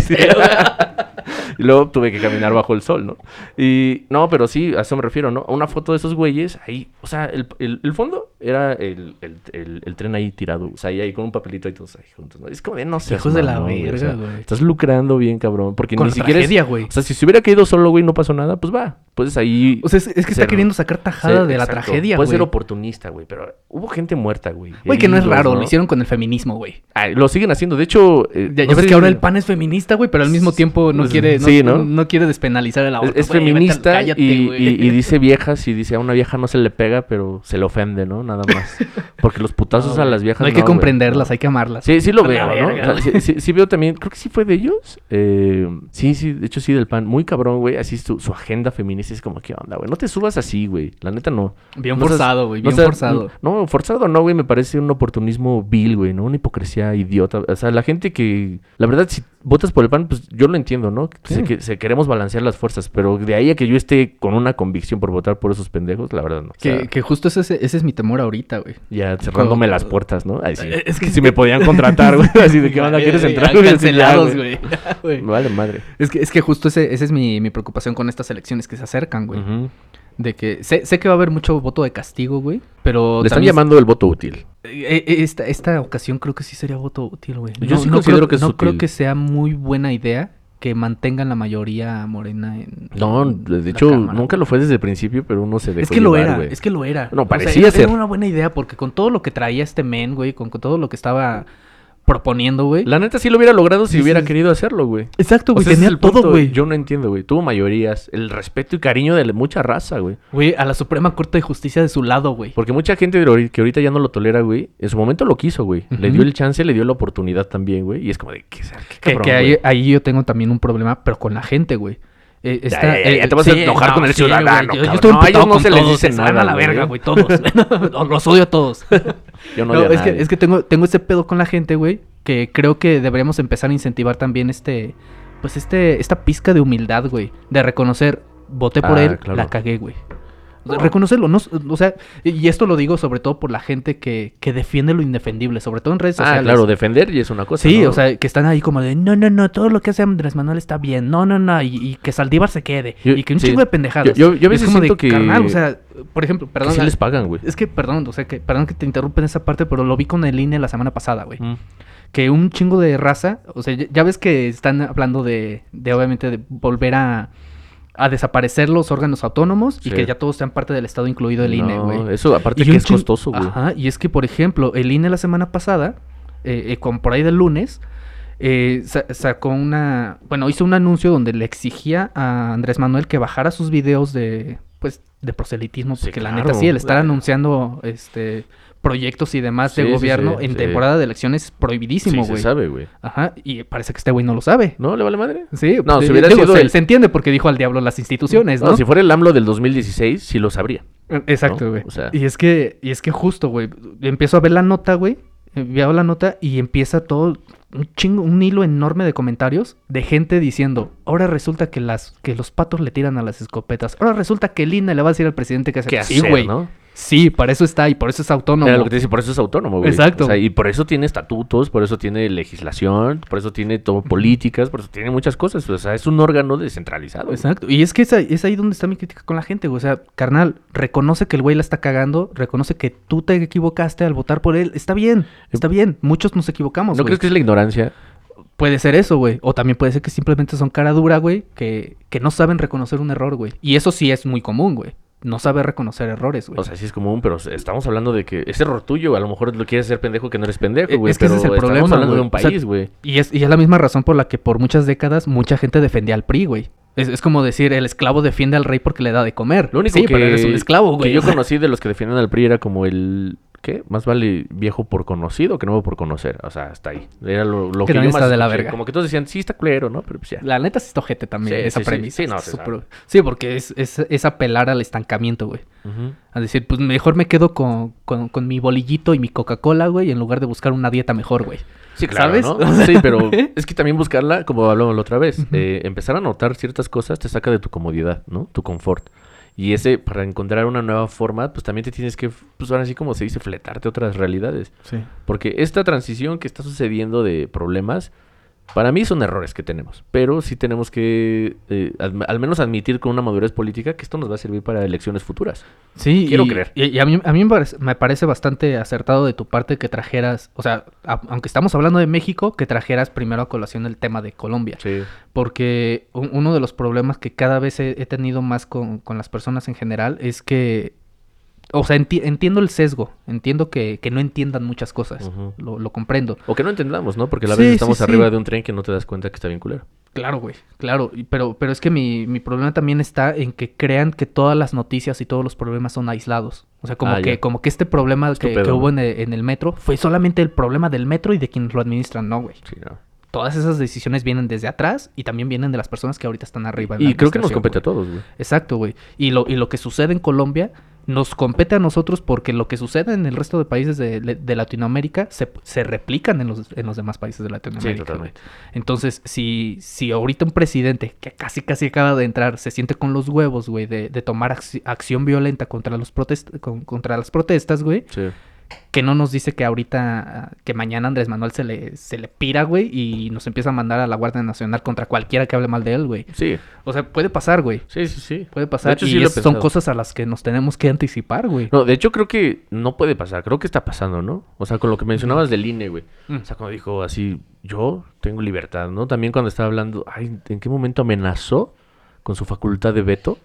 Y luego tuve que caminar bajo el sol, ¿no? Y no, pero sí, a eso me refiero, ¿no? Una foto de esos güeyes ahí, o sea, el, el- el fondo era el, el- el- el tren ahí tirado, o sea, ahí, ahí con un papelito y todos ahí juntos, ¿no? Es como de no sé. Hijos de la verga, güey. Estás lucrando bien, cabrón, porque Con ni la siquiera es- tragedia, güey. O sea, si se hubiera caído solo, güey, no pasó nada, pues va. Puedes ahí O sea, es, es que está ser- queriendo sacar tajada ser- de la exacto. tragedia, Puedes ser güey. oportunista, güey, pero hubo gente muerta, güey. Güey, que no es raro, ¿no? lo hicieron con el feminismo, güey. Ay, lo siguen haciendo. De hecho, eh, Ya, ves que ahora el PAN es feminista, güey, pero al mismo tiempo no quiere, no, sí, ¿no? no quiere despenalizar el es, aborto. es Güey, al- feminista y, güey. y- y dice viejas y dice a una vieja no se le pega, pero se le ofende, ¿no? Nada más. Porque los putazos No, a las viejas No hay que comprenderlas, hay que amarlas. Sí, sí lo veo, ¿no? verga, O sea, sí, sí- sí veo también, creo que sí fue de ellos. Eh, sí, sí, de hecho sí del pan. Muy cabrón, güey. Así su, su agenda feminista es como, ¿qué onda, güey? No te subas así, güey. La neta no. Bien No forzado, güey, no bien seas- forzado. No, forzado no, güey. Me parece un oportunismo vil, güey, ¿no? Una hipocresía idiota. O sea, la gente que... La verdad, si votas por el PAN, pues yo lo entiendo, ¿no? Sí. Se, que, se queremos balancear las fuerzas. Pero de ahí a que yo esté con una convicción por votar por esos pendejos, la verdad no. O sea, Que, que justo ese, ese es mi temor ahorita, güey. ya cerrándome Como- las puertas, ¿no? Ay, sí. Eh, es que- si me podían contratar, güey. Así de qué onda, ¿quieres entrar? güey? Cancelados, güey. Vale madre. Es que, es que justo ese, esa es mi, mi preocupación con estas elecciones que se acercan, güey. De que sé, sé que va a haber mucho voto de castigo, güey. Pero Le están llamando el voto útil. Eh, eh, Esta, esta ocasión creo que sí sería voto útil, güey. Yo sí considero que es no creo que sea muy buena idea que mantengan la mayoría morena en. No, de hecho, Cámara, nunca lo fue desde el principio, pero uno se dejó Es que lo era, güey. es que lo era. No, O sea, parecía ser. Era una buena idea porque con todo lo que traía este men, güey, con, con todo lo que estaba proponiendo, güey. La neta sí lo hubiera logrado si Sí, hubiera sí. querido hacerlo, güey. Exacto, O güey, sea, ese es tenía el todo, punto, güey. Yo no entiendo, güey. Tuvo mayorías, el respeto y cariño de mucha raza, güey. Güey, a la Suprema Corte de Justicia de su lado, güey. Porque mucha gente que ahorita ya no lo tolera, güey, en su momento lo quiso, güey. Le dio el chance, le dio la oportunidad también, güey. Y es como de, ¿qué, qué Que, cabrón, que ahí, ahí yo tengo también un problema, pero con la gente, güey. Eh, está- ya, ya, eh, ya te vas a enojar con el ciudadano, güey, Yo, yo estoy No, a ellos no con se les dice se van a nada, la verga, güey, todos. Los- odio a todos. Yo no, No, es, que, nadie. es que tengo, tengo ese pedo con la gente, güey, que creo que deberíamos empezar a incentivar también este pues este, esta pizca de humildad, güey. De reconocer, voté por Ah, él, claro. la cagué, güey. O sea, No. Reconocerlo, no, o sea, y esto lo digo sobre todo por la gente que, que defiende lo indefendible, sobre todo en redes Ah, sociales. claro, defender y es una cosa. Sí, ¿no? o sea, que están ahí como de, no, no, no, todo lo que hace Andrés Manuel está bien, no, no, no, y, y que Saldívar se quede, Yo- y que un sí. chingo de pendejadas. Yo- yo- yo a veces como de, que- carnal, o sea, por ejemplo, Que perdón, sí les pagan, güey. es que, perdón, o sea, que, perdón que te interrumpa en esa parte, pero lo vi con el INE la semana pasada, güey. Mm. Que un chingo de raza, o sea, ya, ya ves que están hablando de, de obviamente, de volver a, a desaparecer los órganos autónomos y Sí. que ya todos sean parte del Estado, incluido el INE, güey. Eso aparte Y que es chin- costoso, güey. Ajá, y es que, por ejemplo, el INE la semana pasada, eh, eh, con por ahí del lunes, eh, sa- sacó una. Bueno, hizo un anuncio donde le exigía a Andrés Manuel que bajara sus videos de. Pues de proselitismo, Sí, porque la claro. neta sí, el estar La- anunciando este proyectos y demás Sí, de sí, gobierno sí, en sí. temporada de elecciones es prohibidísimo, sí, güey. se sabe, güey. Ajá, y parece que este güey no lo sabe. ¿No le vale madre? Sí, No, pues, si hubiera digo, sido se, el- se entiende porque dijo al diablo las instituciones, ¿no? No, si fuera el AMLO del 2016, sí lo sabría. Exacto, ¿no? güey. O sea- Y es que, y es que justo, güey, empiezo a ver la nota, güey. eh, Veo la nota y empieza todo un chingo, un hilo enorme de comentarios de gente diciendo, ahora resulta que las, que los patos le tiran a las escopetas. Ahora resulta que el INE le va a decir al presidente que hace. ¿Qué sí, hacer, güey. no? Sí, para eso está y por eso es autónomo. Era lo que te dice, por eso es autónomo, güey. Exacto. O sea, y por eso tiene estatutos, por eso tiene legislación, por eso tiene todo políticas, por eso tiene muchas cosas. O sea, es un órgano descentralizado. güey. Exacto. Y es que es ahí, es ahí donde está mi crítica con la gente, güey. O sea, carnal, reconoce que el güey la está cagando, reconoce que tú te equivocaste al votar por él. Está bien, está bien. Muchos nos equivocamos, ¿No güey. crees que es la ignorancia? Puede ser eso, güey. O también puede ser que simplemente son cara dura, güey, que, que no saben reconocer un error, güey. Y eso sí es muy común, güey. No saber reconocer errores, güey. O sea, sí es común, pero estamos hablando de que es error tuyo. A lo mejor lo quieres ser pendejo que no eres pendejo, Eh, güey. es que ese pero es el estamos problema, hablando de güey. un O sea, país, güey. y, es, y es la misma razón por la que por muchas décadas mucha gente defendía al PRI, güey. Es, es como decir, el esclavo defiende al rey porque le da de comer. Lo único sí, que, pero eres un esclavo, güey. que yo conocí de los que defienden al PRI era como el... ¿Qué? Más vale viejo por conocido que nuevo por conocer. O sea, hasta ahí. Era lo, lo Que que, yo más de la verga. Como que todos decían, sí, está culero, ¿no? Pero pues ya. La neta sí está ojete también, Sí, esa sí, premisa. Sí, no, porque es, es, es apelar al estancamiento, güey. Ujú. A decir, pues mejor me quedo con, con, con mi bolillito y mi Coca-Cola, güey, en lugar de buscar una dieta mejor, güey. Sí, claro, ¿Sabes? ¿no? Sí, pero es que también buscarla, como hablamos la otra vez, eh, empezar a notar ciertas cosas te saca de tu comodidad, ¿no? Tu confort. Y ese, para encontrar una nueva forma, pues también te tienes que, pues ahora sí como se dice, fletarte otras realidades. Sí. Porque esta transición que está sucediendo de problemas, para mí son errores que tenemos. Pero sí tenemos que, eh, al menos admitir con una madurez política que esto nos va a servir para elecciones futuras. Sí, Quiero y, creer. Y, y a mí, a mí me, parece, me parece bastante acertado de tu parte que trajeras, o sea, a- aunque estamos hablando de México, que trajeras primero a colación el tema de Colombia. Sí. Porque un- uno de los problemas que cada vez he, he tenido más con, con las personas en general es que, o sea, enti- entiendo el sesgo, entiendo que, que no entiendan muchas cosas, lo, lo comprendo. O que no entendamos, ¿no? Porque a la Sí, vez estamos sí. arriba de un tren que no te das cuenta que está bien culero. Claro, güey, claro, pero, pero es que mi, mi problema también está en que crean que todas las noticias y todos los problemas son aislados. O sea, como, Ah, que, ya. como que este problema que, que hubo en el, en el metro fue solamente el problema del metro y de quienes lo administran, no, güey. Sí, no. Todas esas decisiones vienen desde atrás y también vienen de las personas que ahorita están arriba. en Y la creo que nos compete a todos, güey. Exacto, güey. Y lo, y lo que sucede en Colombia nos compete a nosotros porque lo que sucede en el resto de países de, de Latinoamérica se, se replican en los, en los demás países de Latinoamérica. güey. totalmente. Entonces, si, si ahorita un presidente que casi casi acaba de entrar se siente con los huevos, güey, de, de tomar acci- acción violenta contra, los protest con- contra las protestas, güey, Sí. Que no nos dice que ahorita, que mañana Andrés Manuel se le, se le pira, güey, y nos empieza a mandar a la Guardia Nacional contra cualquiera que hable mal de él, güey. Sí, O sea, puede pasar, güey. sí, sí, sí. Puede pasar. hecho, y sí lo he es- son cosas a las que nos tenemos que anticipar, güey. No, de hecho creo que no puede pasar, creo que está pasando, ¿no? O sea, con lo que mencionabas del INE, güey. Mm. O sea, cuando dijo así, yo tengo libertad, ¿no? También cuando estaba hablando, ay, ¿en qué momento amenazó con su facultad de veto?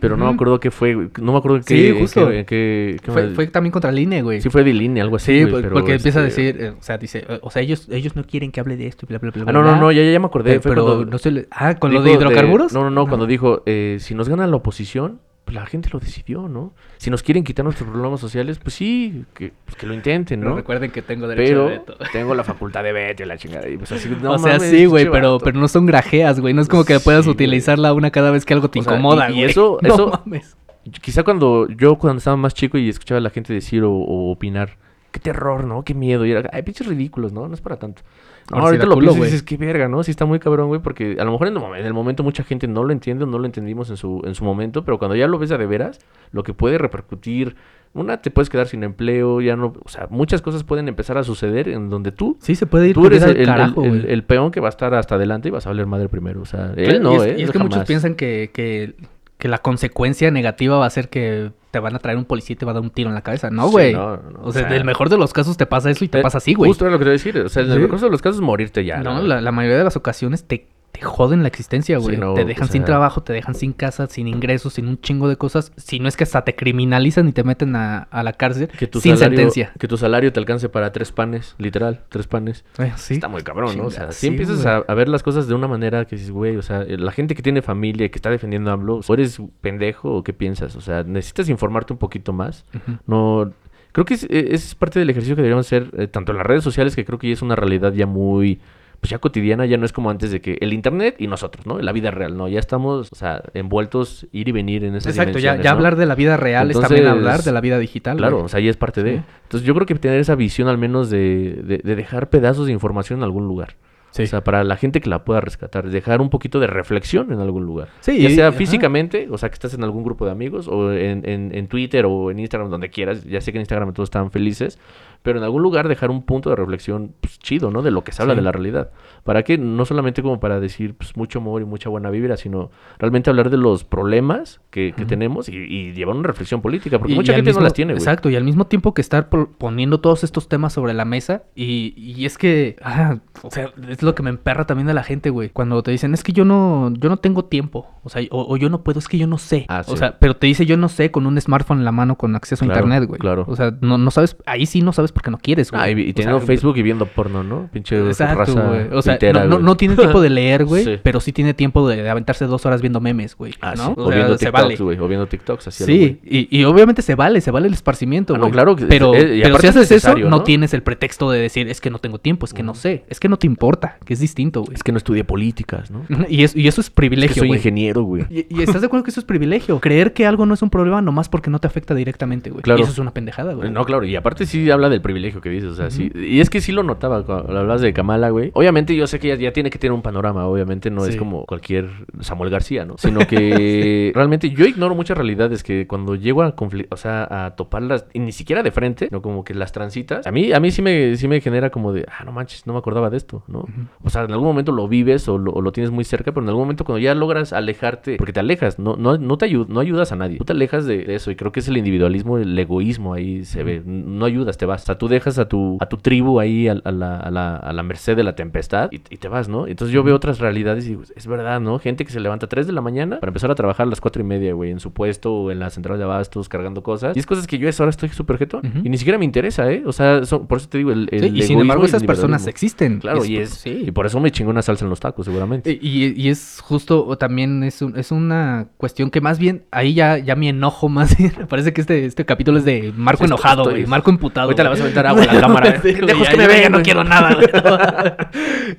Pero no me acuerdo qué fue, no me acuerdo Sí, qué, en justo. qué- qué- qué Fue, fue también contra el INE, güey. Sí fue del INE, algo así, Sí, güey, pero, porque empieza a este, decir, eh, o sea, dice, eh, o sea, ellos, ellos no quieren que hable de esto y bla, bla, bla. Ah, no, no, no, ya, ya me acordé. pero pero cuando no se le... Ah, con lo de hidrocarburos. no, no, no, cuando dijo, eh, si nos gana la oposición, pues la gente lo decidió, ¿no? Si nos quieren quitar nuestros problemas sociales, pues sí, que, pues que lo intenten, Pero ¿no? recuerden que tengo derecho Pero de veto. tengo la facultad de veto y la chingada. Y pues así, no o sea, mames, sí, güey, pero, pero no son grajeas, güey. No es como que puedas Sí, güey. utilizarla una cada vez que algo te O incomoda, y- y güey. eso- No eso- mames. Quizá cuando yo cuando estaba más chico y escuchaba a la gente decir o, o opinar qué terror, ¿no? Qué miedo. Y era, ay, pinches ridículos, ¿no? No es para tanto. No, Ahora ahorita lo piensas y dices, qué verga, ¿no? Sí está muy cabrón, güey, porque a lo mejor en el, momen- en el momento mucha gente no lo entiende o no lo entendimos en su, en su momento, pero cuando ya lo ves a de veras, lo que puede repercutir, una, te puedes quedar sin empleo, ya no, o sea, muchas cosas pueden empezar a suceder en donde tú, Sí, se puede ir tú eres el, el- carajo, el- peón que va a estar hasta adelante y vas a valer madre primero, o sea, él y no, es, ¿eh? y es Él que muchos piensan que, que, que la consecuencia negativa va a ser que te van a traer un policía y te va a dar un tiro en la cabeza. No, güey. no, no, no, o sea, o sea, en el mejor de los casos te pasa eso y te Eh, pasa así, güey. Justo era lo que te iba a decir, o sea, en el Sí. mejor de los casos morirte ya. No, la, la mayoría de las ocasiones te, te joden la existencia, güey. Sí, no, te o dejan sin trabajo, te dejan sin casa, sin ingresos, sin un chingo de cosas. Si no es que hasta te criminalizan y te meten a, a la cárcel que tu sin salario, sentencia. Que tu salario te alcance para tres panes, literal, tres panes. Eh, sí. Está muy cabrón, ¿no? O sea, si empiezas a, a ver las cosas de una manera que dices, güey, o sea, eh, la gente que tiene familia y que está defendiendo a AMLO, ¿o eres pendejo o qué piensas? O sea, necesitas informarte un poquito más. No... Creo que es, eh, es parte del ejercicio que deberíamos hacer, eh, tanto en las redes sociales, que creo que ya es una realidad ya muy... Pues ya cotidiana, ya no es como antes de que el internet y nosotros, ¿no? La vida real, ¿no? Ya estamos, o sea, envueltos ir y venir en esas Exacto, ya, ya ¿no? hablar de la vida real es también Entonces, hablar de la vida digital. Claro, güey. o sea, ya es parte de. Entonces yo creo que tener esa visión al menos de, de- de dejar pedazos de información en algún lugar. Sí. O sea, para la gente que la pueda rescatar, dejar un poquito de reflexión en algún lugar. Sí, ya sea ajá. físicamente, o sea, que estás en algún grupo de amigos, o en, en- en Twitter o en Instagram, donde quieras. Ya sé que en Instagram todos están felices, pero en algún lugar dejar un punto de reflexión pues, chido, ¿no? De lo que se habla Sí. de la realidad. ¿Para que No solamente como para decir pues, mucho amor y mucha buena vibra, sino realmente hablar de los problemas que, tenemos y, y llevar una reflexión política, porque Y- mucha y gente mismo- no las tiene, güey. Exacto, y al mismo tiempo que estar poniendo todos estos temas sobre la mesa, y, y es que, ah, o sea, es lo que me emperra también de la gente, güey. Cuando te dicen, es que yo no, yo no tengo tiempo, o sea, o, o yo no puedo, es que yo no sé. Ah, O sí. sea, pero te dice yo no sé con un smartphone en la mano con acceso Claro, a internet, güey. claro. O sea, no, no sabes, ahí sí no sabes porque no quieres, güey. Ah, y, y O teniendo sea, Facebook y viendo porno, ¿no? Pinche Exacto, raza güey. O sea, no, no, güey. no tiene tiempo de leer, güey, Sí. pero sí tiene tiempo de, aventarse dos horas viendo memes, güey. Ah, ¿no? sí. O O, sea, viendo. TikToks, güey. O viendo TikToks, así Sí, y, y obviamente se vale, se vale el esparcimiento, Ah, no, güey. claro que- pero, pero si es haces eso, no ¿no? tienes el pretexto de decir, es que no tengo tiempo, es que no sé, es que no te importa, que es distinto, güey. Es que no estudié políticas, ¿no? Y, es- y eso es Es que privilegio, soy güey. ingeniero, güey. Y, y estás de acuerdo que eso es privilegio. Creer que algo no es un problema nomás porque no te afecta directamente, güey. Claro. Y eso es una pendejada, güey. No, claro, y aparte sí habla del privilegio que dices, o sea, sí. Y es que sí lo notaba cuando hablas de Kamala, güey. Obviamente yo sé que ella ya tiene que tener un panorama, obviamente no es como cualquier Samuel García, ¿no? Sino que realmente yo ignoro muchas realidades que cuando llego a o sea, a toparlas, y ni siquiera de frente, no como que las transitas, a mí, a mí sí me, sí me genera como de, ah, no manches, no me acordaba de esto, ¿no? O sea, en algún momento lo vives o lo, o lo tienes muy cerca, pero en algún momento cuando ya logras alejarte, porque te alejas, no, no, no te ayudas, no ayudas a nadie, tú te alejas de, de eso y creo que es el individualismo, el egoísmo ahí se ve, no ayudas, te vas, sea, tú dejas a tu, a tu tribu ahí a, a la, a, la, a la merced de la tempestad y, y te vas, ¿no? Entonces yo veo otras realidades y digo, es verdad, ¿no? Gente que se levanta a 3 de la mañana para empezar a trabajar a las 4 y media, güey, en su puesto o en la central de abastos cargando cosas. Y es cosas que yo a esa hora estoy súper jetón y ni siquiera me interesa, ¿eh? O sea, son- por eso te digo, el, el Sí, y sin embargo esas personas existen. Claro, y es sí. y por eso me chingó una salsa en los tacos, seguramente. Y, y- y es justo, o también es, un- es una cuestión que más bien, ahí ya, ya mi enojo más parece que este, este capítulo es de Marco Sí, enojado, estoy- güey, Marco emputado. Ahorita le güey. Vas a aventar agua a la cámara. que me vean, no quiero nada, güey.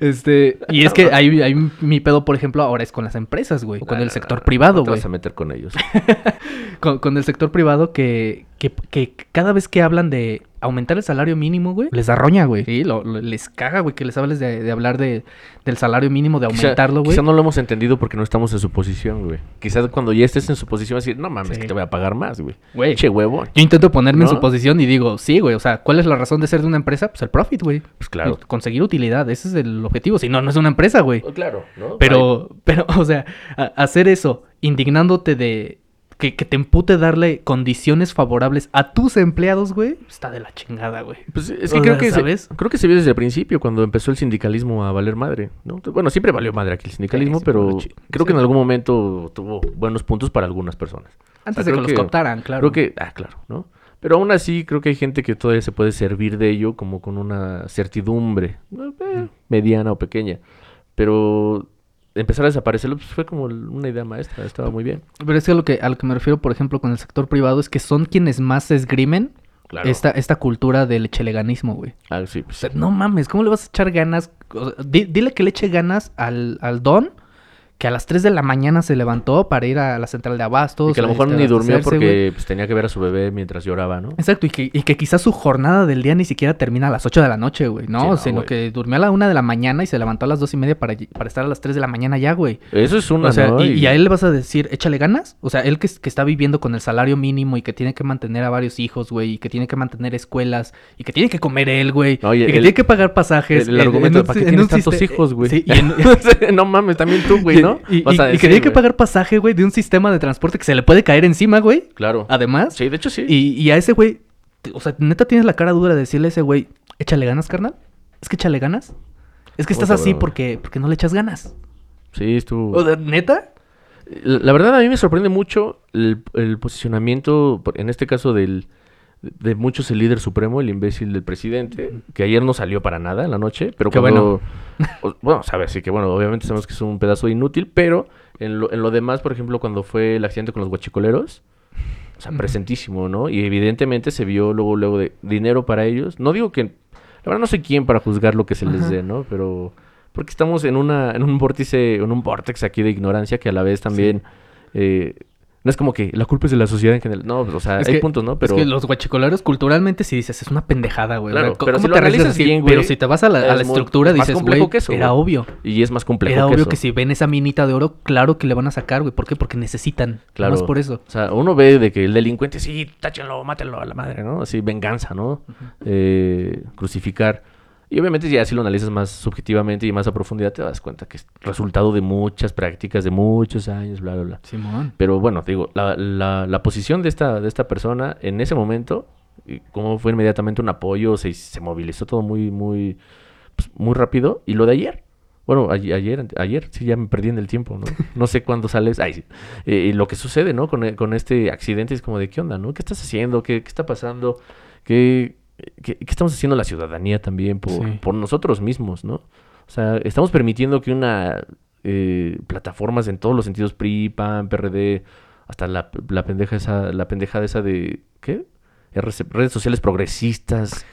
este, y es que ahí, ahí mi pedo, por ejemplo, ahora es con las empresas, güey, o con el Ah, sector privado, no te güey. vas a meter con ellos. Con, con el sector privado que, que, que cada vez que hablan de aumentar el salario mínimo, güey, les da roña, güey. Sí, lo- lo- les caga, güey, que les hables de, de hablar de, del salario mínimo, de aumentarlo, güey. Quizá no lo hemos entendido porque no estamos en su posición, güey. Quizás cuando ya estés en su posición vas a decir, no mames, Sí. que te voy a pagar más, güey. Güey. Che huevo. Yo intento ponerme en su posición y digo, sí, güey, o sea, ¿cuál es la razón de ser de una empresa? Pues el profit, güey. Pues claro. Conseguir utilidad, ese es el objetivo. Si no, no es una empresa, güey. Claro, ¿no? Pero, pero, o sea, hacer eso, indignándote de que, que te empute darle condiciones favorables a tus empleados, güey, está de la chingada, güey. Pues es O que creo sea, que, se, ¿sabes? creo que se vio desde el principio, cuando empezó el sindicalismo a valer madre, ¿no? Bueno, siempre valió madre aquí el sindicalismo, sí, pero creo que en algún momento tuvo buenos puntos para algunas personas. Antes de que los cooptaran, claro. Creo que, ah, claro, ¿no? Pero aún así creo que hay gente que todavía se puede servir de ello como con una certidumbre. Eh, mediana o pequeña. Pero empezar a desaparecerlo pues, fue como una idea maestra, estaba muy bien. Pero es que a lo que, a lo que me refiero, por ejemplo, con el sector privado, es que son quienes más esgrimen Claro. esta, esta cultura del echeleganismo, güey. Ah, sí, pues, O sea, no mames, ¿cómo le vas a echar ganas? O sea, di- dile que le eche ganas al, al don que a las 3 de la mañana se levantó para ir a la central de abastos. Y que a lo mejor este, ni durmió porque pues, tenía que ver a su bebé mientras lloraba, ¿no? Exacto, y que, y que quizás su jornada del día ni siquiera termina a las 8 de la noche, güey, ¿no? Sí, no, Sino güey. que durmió a la 1 de la mañana y se levantó a las 2 y media para, para estar a las 3 de la mañana ya, güey. Eso es una, O sea, ¿no? y, y a él le vas a decir, échale ganas. O sea, él que, que está viviendo con el salario mínimo y que tiene que mantener a varios hijos, güey, y que tiene que mantener escuelas, y que tiene que comer él, güey, No, y y que el- tiene que pagar pasajes. El, en- en argumento de ¿para qué en tienes tantos hijos, güey? Sí, y en- no mames, también tú, güey, ¿no? Y, que tiene que pagar pasaje, güey, de un sistema de transporte que se le puede caer encima, güey. Claro. Además. Sí, de hecho sí. Y, y a ese güey, o sea, neta tienes la cara dura de decirle a ese güey, échale ganas, carnal. Es que échale ganas. Es que estás así bro. porque, porque no le echas ganas. Sí, estuvo... O sea, neta. La verdad a mí me sorprende mucho el, el posicionamiento, en este caso del de muchos el líder supremo, el imbécil del presidente, que ayer no salió para nada en la noche, pero Qué cuando... o- bueno, sabes, sí que bueno, obviamente sabemos que es un pedazo inútil, pero en lo, en lo demás, por ejemplo, cuando fue el accidente con los guachicoleros, o sea, presentísimo, ¿no? Y evidentemente se vio luego, luego de dinero para ellos. No digo que... La verdad no sé quién para juzgar lo que se les dé, ¿no? Pero... Porque estamos en una en un vórtice, en un vortex aquí de ignorancia que a la vez también... eh, no es como que la culpa es de la sociedad en general. No, pues, o sea, Es hay que- puntos, ¿no? Pero... Es que los guachicoleros culturalmente si dices, es una pendejada, güey. Claro, O sea, ¿cómo pero si te lo realizas analizas bien, Pero güey, si te vas a la, a la es estructura, es más dices, complejo güey, que eso, era obvio. Y es más complejo Era que obvio eso. que si ven esa minita de oro, claro que le van a sacar, güey. ¿Por qué? Porque necesitan. Claro. Claro. por eso. O sea, uno ve de que el delincuente, sí, táchenlo, mátenlo a la madre, ¿no? Así, venganza, ¿no? Eh, crucificar. Y obviamente ya si lo analizas más subjetivamente y más a profundidad te das cuenta que es resultado de muchas prácticas, de muchos años, bla, bla, bla. Simón. Pero bueno, te digo, la, la, la posición de esta, de esta persona en ese momento, y cómo fue inmediatamente un apoyo, se, se movilizó todo muy, muy, pues, muy rápido. Y lo de ayer, bueno, a- ayer, ayer, sí, ya me perdí en el tiempo, ¿no? No sé cuándo sales. Ay, sí. Eh, y lo que sucede, ¿no? Con, con este accidente es como de, ¿qué onda, no? ¿Qué estás haciendo? ¿Qué, qué está pasando? ¿Qué, qué, qué estamos haciendo la ciudadanía también por, Sí. por nosotros mismos, ¿no? O sea, estamos permitiendo que una... eh, plataformas en todos los sentidos, PRI, PAN, PRD, hasta la, la pendeja esa, la pendejada esa de, ¿qué? Redes sociales progresistas,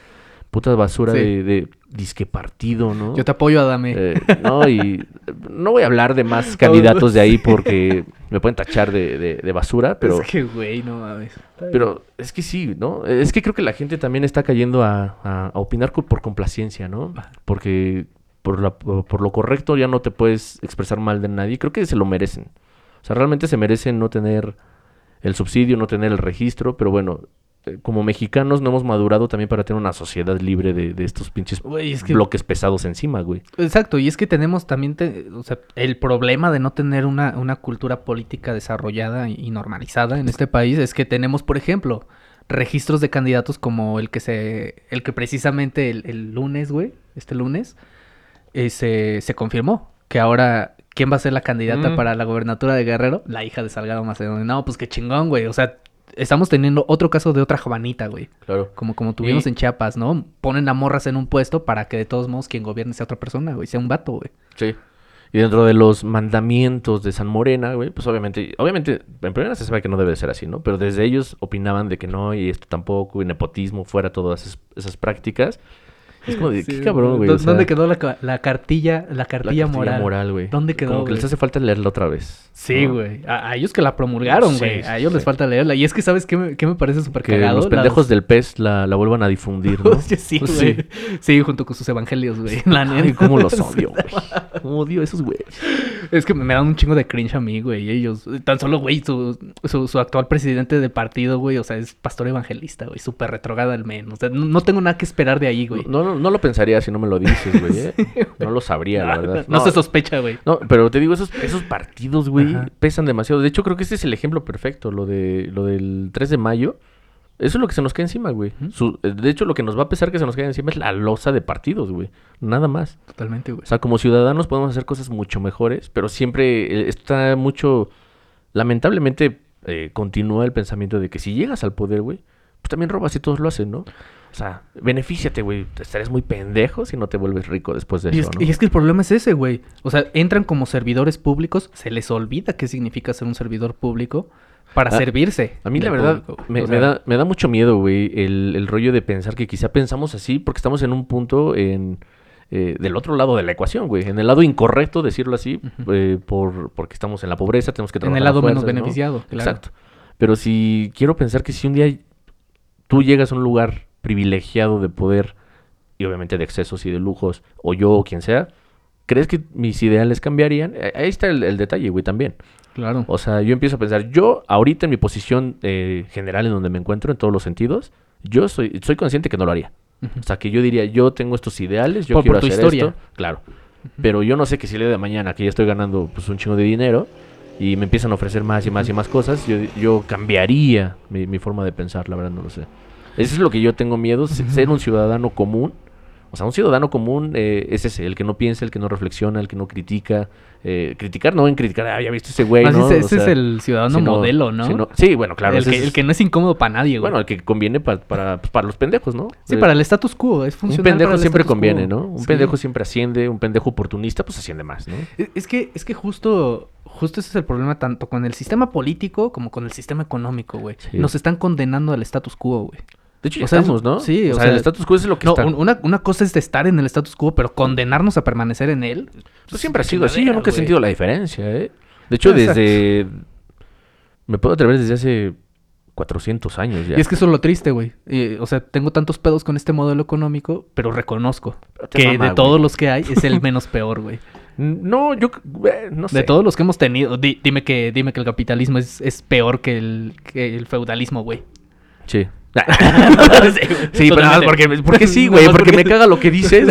puta basura Sí. de, de disque partido, ¿no? Yo te apoyo, Adame. Eh, no, y no voy a hablar de más candidatos de ahí porque me pueden tachar de, de- de basura, pero, es que, güey, no mames. pero es que sí, ¿no? Es que creo que la gente también está cayendo a, a- a opinar por complacencia, ¿no? Porque por, la- por lo correcto ya no te puedes expresar mal de nadie. Creo que se lo merecen. O sea, realmente se merecen no tener el subsidio, no tener el registro, pero bueno, eh, como mexicanos no hemos madurado también para tener una sociedad libre de, de estos pinches Güey, es que... bloques pesados encima, güey. Exacto, y es que tenemos también, te- o sea, el problema de no tener una, una cultura política desarrollada y, y normalizada en este país es que tenemos, por ejemplo, registros de candidatos como el que se, el que precisamente el, el lunes, güey, este lunes, eh, se, se confirmó que ahora, ¿quién va a ser la candidata Mm. para la gobernatura de Guerrero? La hija de Salgado Macedonio. No, pues qué chingón, güey, o sea, estamos teniendo otro caso de otra Juanita, güey. Claro. Como, como tuvimos Y- en Chiapas, ¿no? Ponen a morras en un puesto para que de todos modos quien gobierne sea otra persona, güey. Sea un vato, güey. Sí. Y dentro de los mandamientos de San Morena, güey, pues obviamente, obviamente, en primera se sabe que no debe ser así, ¿no? Pero desde ellos opinaban de que no, y esto tampoco, y nepotismo, fuera todas esas, esas prácticas. Es como de, qué cabrón, güey. ¿Dó- o sea, ¿Dónde quedó la, la cartilla, la la cartilla, moral? güey. ¿Dónde quedó, Como que les güey? hace falta leerla otra vez. Sí, ¿no? güey. A, a ellos que la promulgaron, Sí, güey. a ellos les falta leerla. Y es que, ¿sabes qué me, qué me parece súper Que cagado? los pendejos del pez la, la vuelvan a difundir, ¿no? Sí, güey. Sí. junto con sus evangelios, güey. La Ay, neta. cómo los odio, güey. Odio esos güeyes. Es que me dan un chingo de cringe a mí, güey. Ellos, tan solo, güey, su, su, su actual presidente de partido, güey, o sea, es pastor evangelista, güey. Súper retrogada al menos. O sea, no, no tengo nada que esperar de ahí, güey. No, no, no lo pensaría si no me lo dices, güey. ¿eh? No lo sabría, la verdad. No, se sospecha, güey. No, pero te digo, esos, esos partidos, güey, Ajá. pesan demasiado. De hecho, creo que este es el ejemplo perfecto, lo de lo del 3 de mayo. Eso es lo que se nos cae encima, güey. Su- eh, de hecho, lo que nos va a pesar que se nos cae encima es la losa de partidos, güey. Nada más. Totalmente, güey. O sea, como ciudadanos podemos hacer cosas mucho mejores, pero siempre eh, está mucho... Lamentablemente eh, continúa el pensamiento de que si llegas al poder, güey, pues también robas y todos lo hacen, ¿no? O sea, benefíciate, güey. Estarías muy pendejo si no te vuelves rico después de Y eso, es, ¿no? y es que el problema es ese, güey. O sea, entran como servidores públicos, se les olvida qué significa ser un servidor público para Ah, servirse. A mí la verdad me, O me sea, da, me da mucho miedo, güey, el, el rollo de pensar que quizá pensamos así porque estamos en un punto en, eh, del otro lado de la ecuación, güey. En el lado incorrecto, decirlo así, eh, por, porque estamos en la pobreza, tenemos que En trabajar. el a lado menos beneficiado. claro. Exacto. Pero si quiero pensar que si un día tú llegas a un lugar privilegiado de poder y obviamente de excesos y de lujos, o yo o quien sea, ¿crees que mis ideales cambiarían? Eh, Ahí está el, el detalle, güey, también. Claro. O sea, yo empiezo a pensar, yo ahorita en mi posición eh, general en donde me encuentro, en todos los sentidos, yo soy, soy consciente que no lo haría. O sea, que yo diría, yo tengo estos ideales, yo Por- quiero por tu hacer historia. esto. Claro. Pero yo no sé que si el día de mañana, que ya estoy ganando pues un chingo de dinero, y me empiezan a ofrecer más y más y más cosas, yo, yo cambiaría mi, mi forma de pensar, la verdad no lo sé. Eso es lo que yo tengo miedo, se- ser un ciudadano común. O sea, un ciudadano común eh, es ese, el que no piensa, el que no reflexiona, el que no critica. Eh, criticar no en criticar, ah, ya viste ese güey, Más ¿no? ese, O es el ciudadano sino- modelo, ¿no? sino- sí, bueno, claro. el, que, es- el que no es incómodo para nadie, güey. bueno, el que conviene pa- para, pues, para los pendejos, ¿no? sí, Eh, para el status quo. Es un funcional pendejo para el siempre conviene, quo. ¿no? Un Sí. pendejo siempre asciende, un pendejo oportunista, pues asciende más, ¿no? Es- Es que, es que justo, justo ese es el problema tanto con el sistema político como con el sistema económico, güey. Sí. Nos están condenando al status quo, güey. De hecho, ya O sea, estamos, ¿no? sí, o, o sea, sea, el status quo es lo que No, está. un- una, una cosa es de estar en el status quo, pero condenarnos a permanecer en él. Pues siempre ha sido así, yo nunca he sentido la diferencia, ¿eh? De hecho, Exacto. desde... Me puedo atrever desde hace 400 años ya. Y es que eso es lo triste, güey. O sea, tengo tantos pedos con este modelo económico, pero reconozco Pero que mama, de todos los que hay es el menos peor, güey. No, yo... eh, no sé. De todos los que hemos tenido, di- dime que dime que el capitalismo es, es peor que el, que el feudalismo, güey. Sí. sí, pero nada porque, porque sí, güey, porque me caga lo que dices.